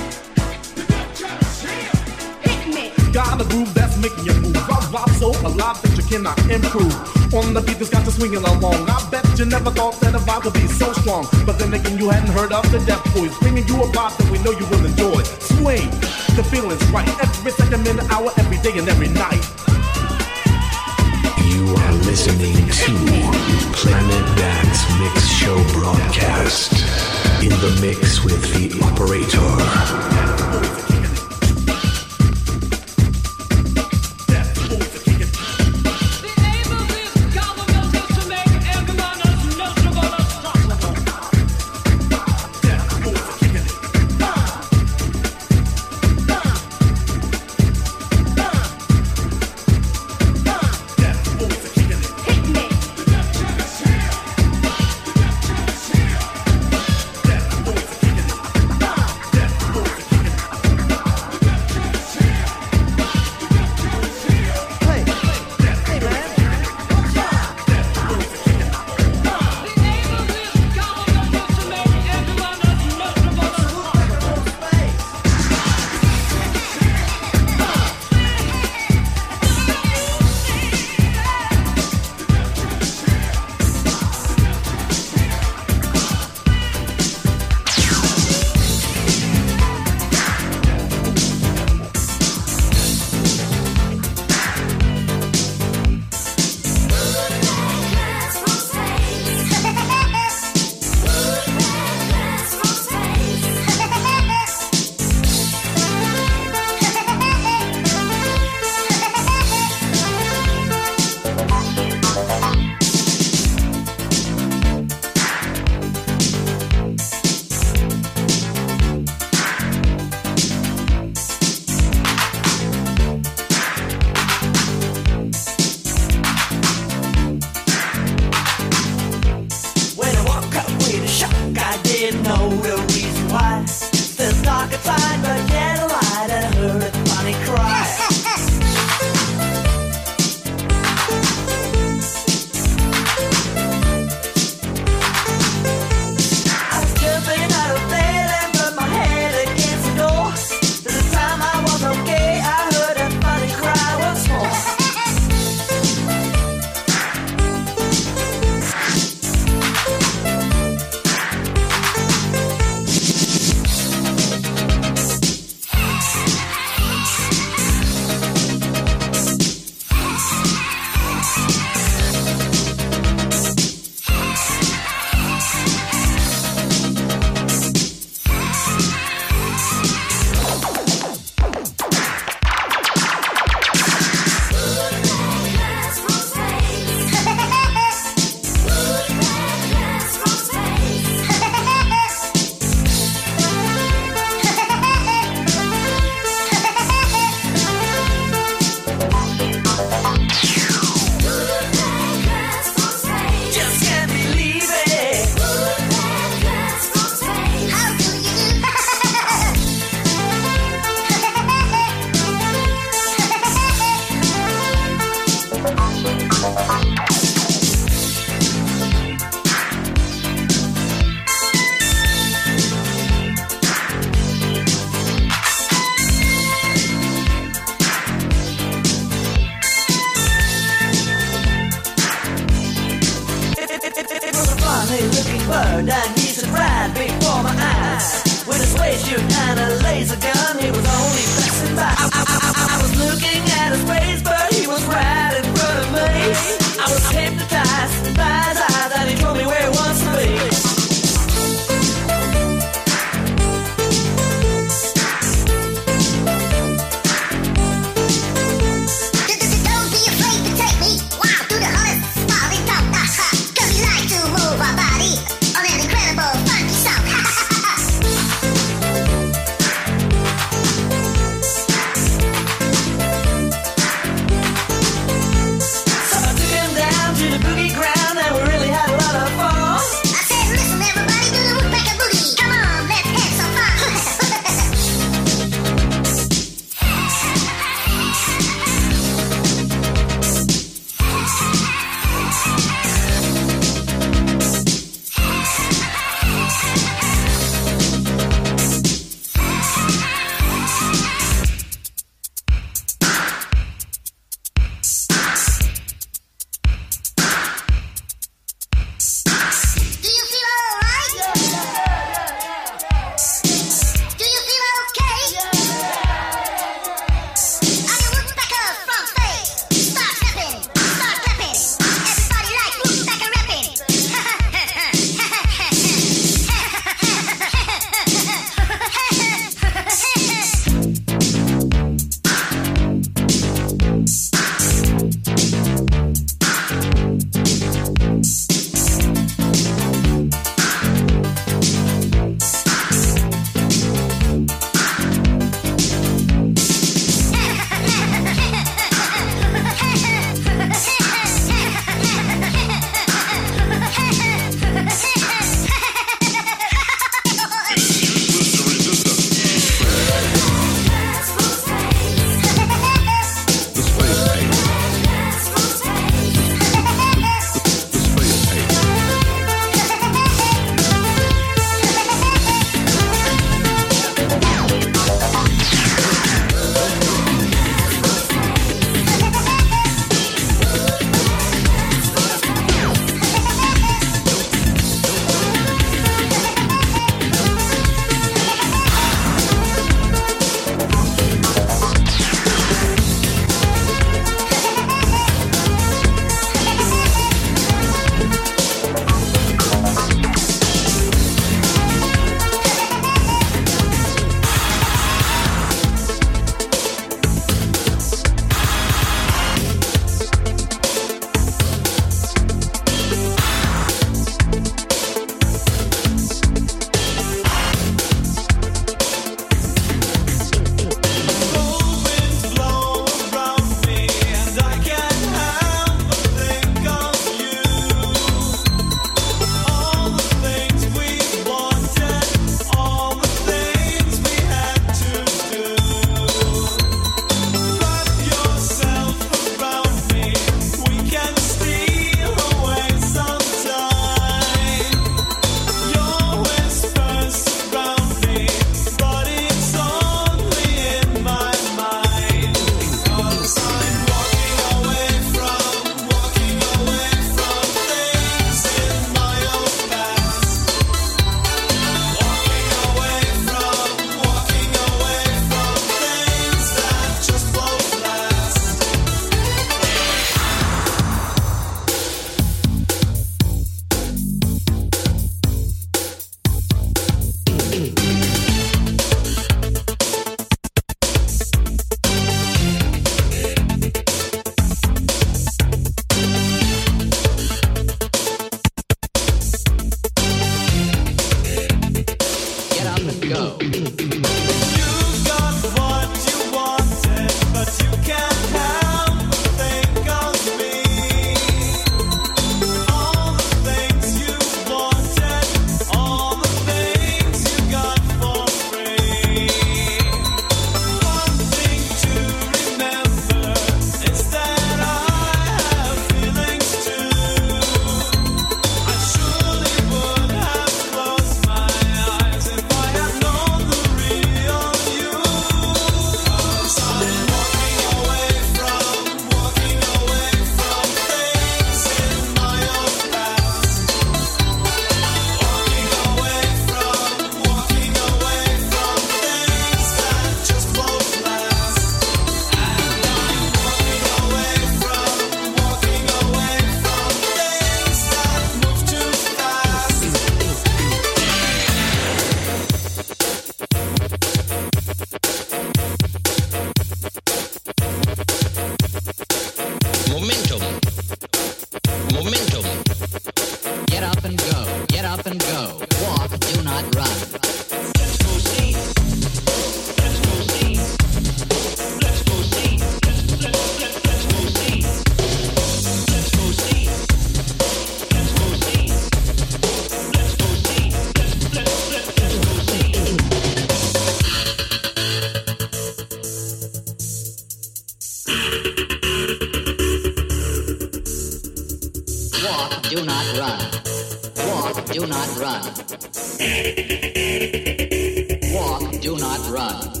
Walk, do not run.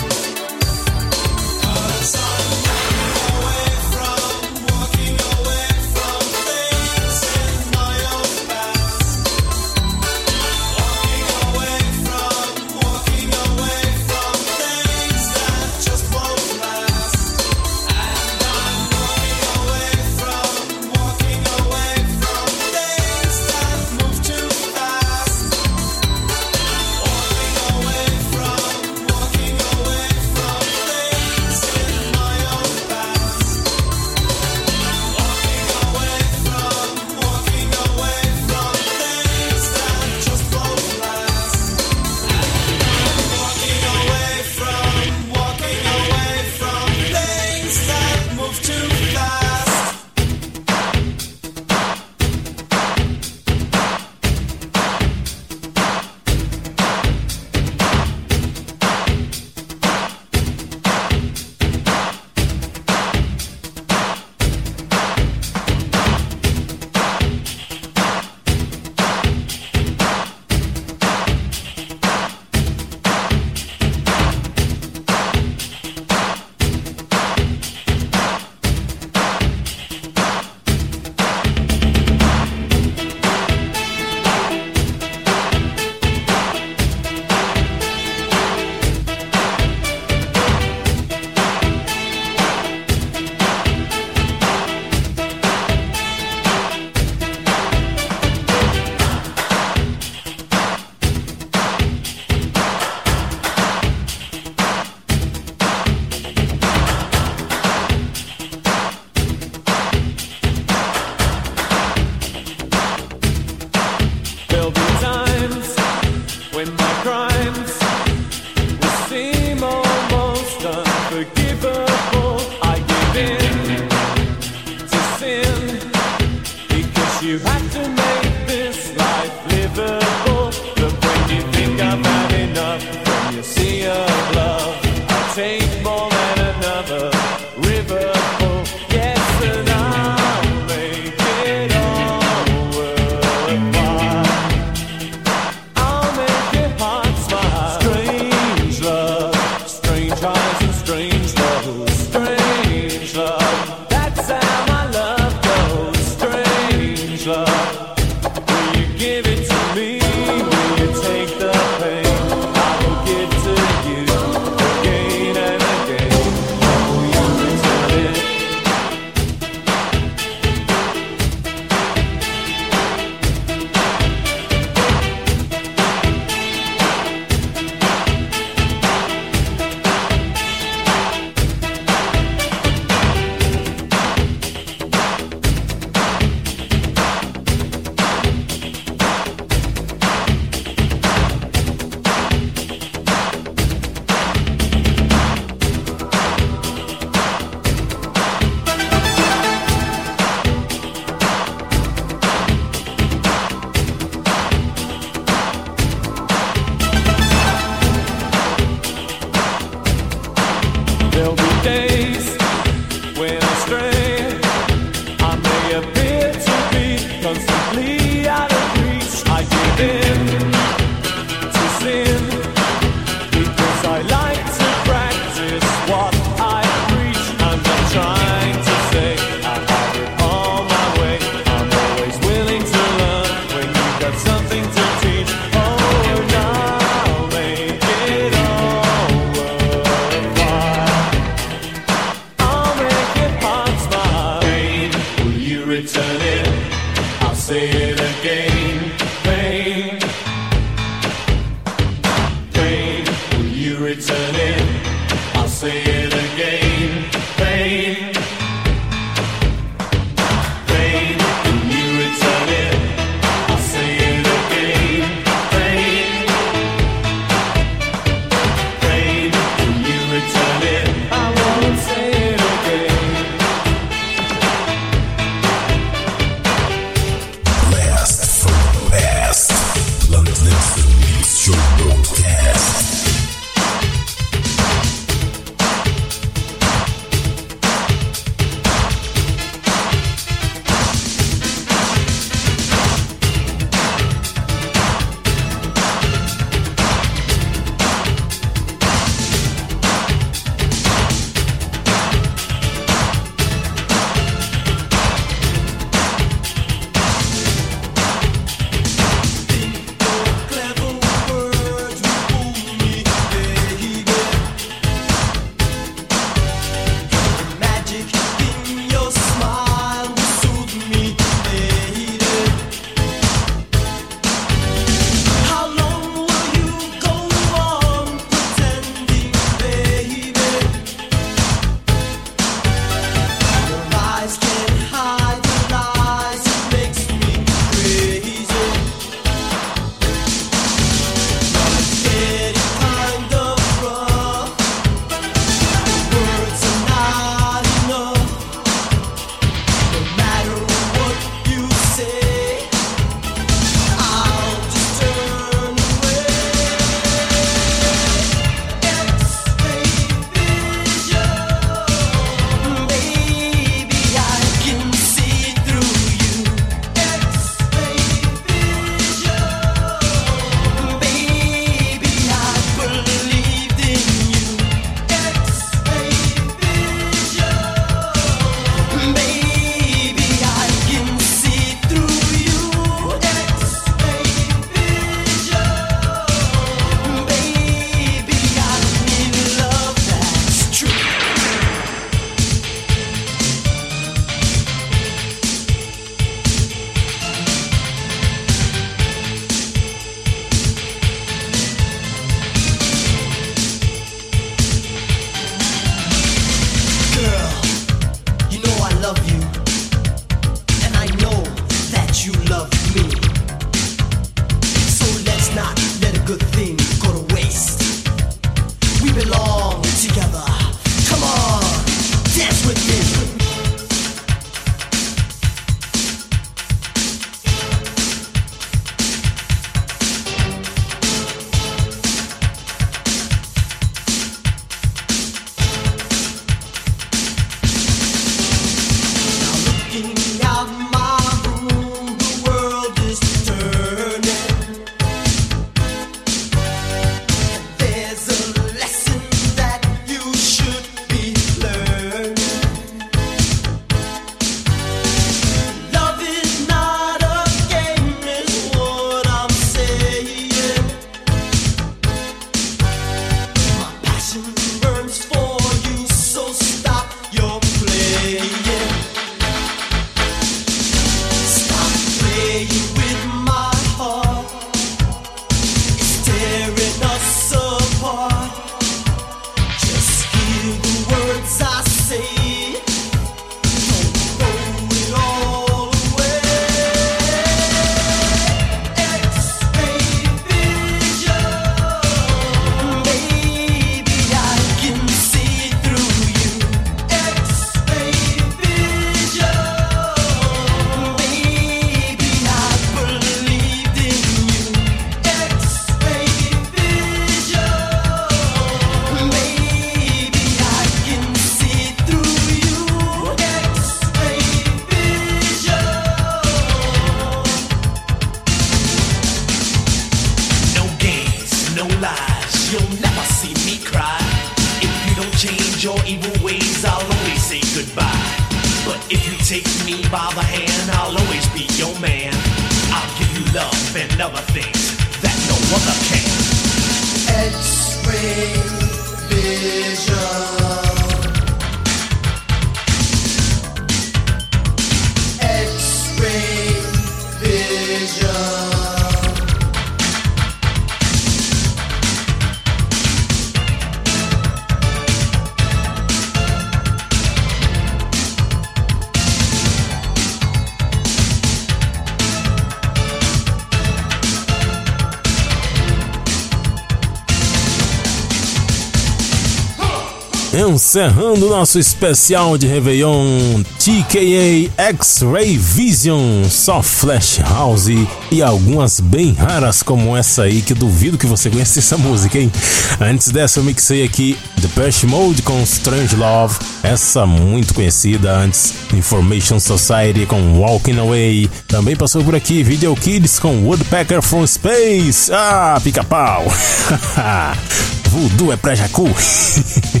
Encerrando nosso especial de Réveillon TKA X-Ray Vision, só Flash House e algumas bem raras como essa aí que duvido que você conheça essa música, hein? Antes dessa eu mixei aqui Depeche Mode com Strange Love, essa muito conhecida antes, Information Society com Walking Away, também passou por aqui Video Kids com Woodpecker from Space, ah, pica-pau! Voodoo é pra Jacu.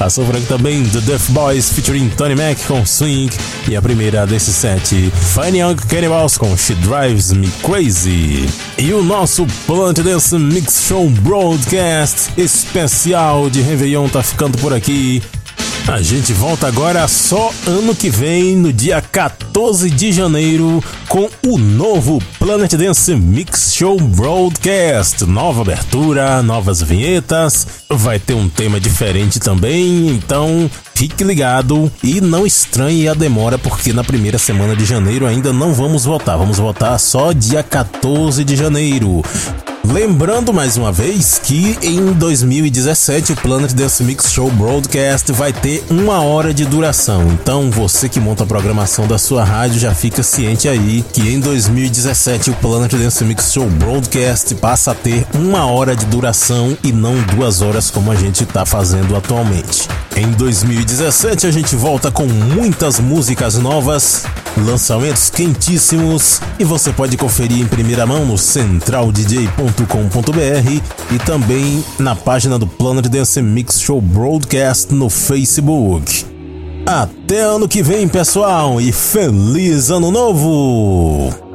Passou por aqui também The Deaf Boys featuring Tony Mac com Swing. E a primeira desse set, Funny Young Cannibals com She Drives Me Crazy. E o nosso Plant Dance Mix Show Broadcast especial de Réveillon tá ficando por aqui. A gente volta agora só ano que vem, no dia 14 de janeiro, com o novo Planet Dance Mix Show Broadcast. Nova abertura, novas vinhetas, vai ter um tema diferente também, então fique ligado e não estranhe a demora, porque na primeira semana de janeiro ainda não vamos votar, vamos votar só dia 14 de janeiro. Lembrando mais uma vez que em 2017 o Planet Dance Mix Show Broadcast vai ter uma hora de duração. Então você que monta a programação da sua rádio já fica ciente aí que em 2017 o Planet Dance Mix Show Broadcast passa a ter uma hora de duração e não duas horas como a gente está fazendo atualmente. Em 2017 a gente volta com muitas músicas novas, lançamentos quentíssimos e você pode conferir em primeira mão no centraldj.com.br e também na página do Planet Dance Mix Show Broadcast no Facebook. Até ano que vem, pessoal, e feliz ano novo!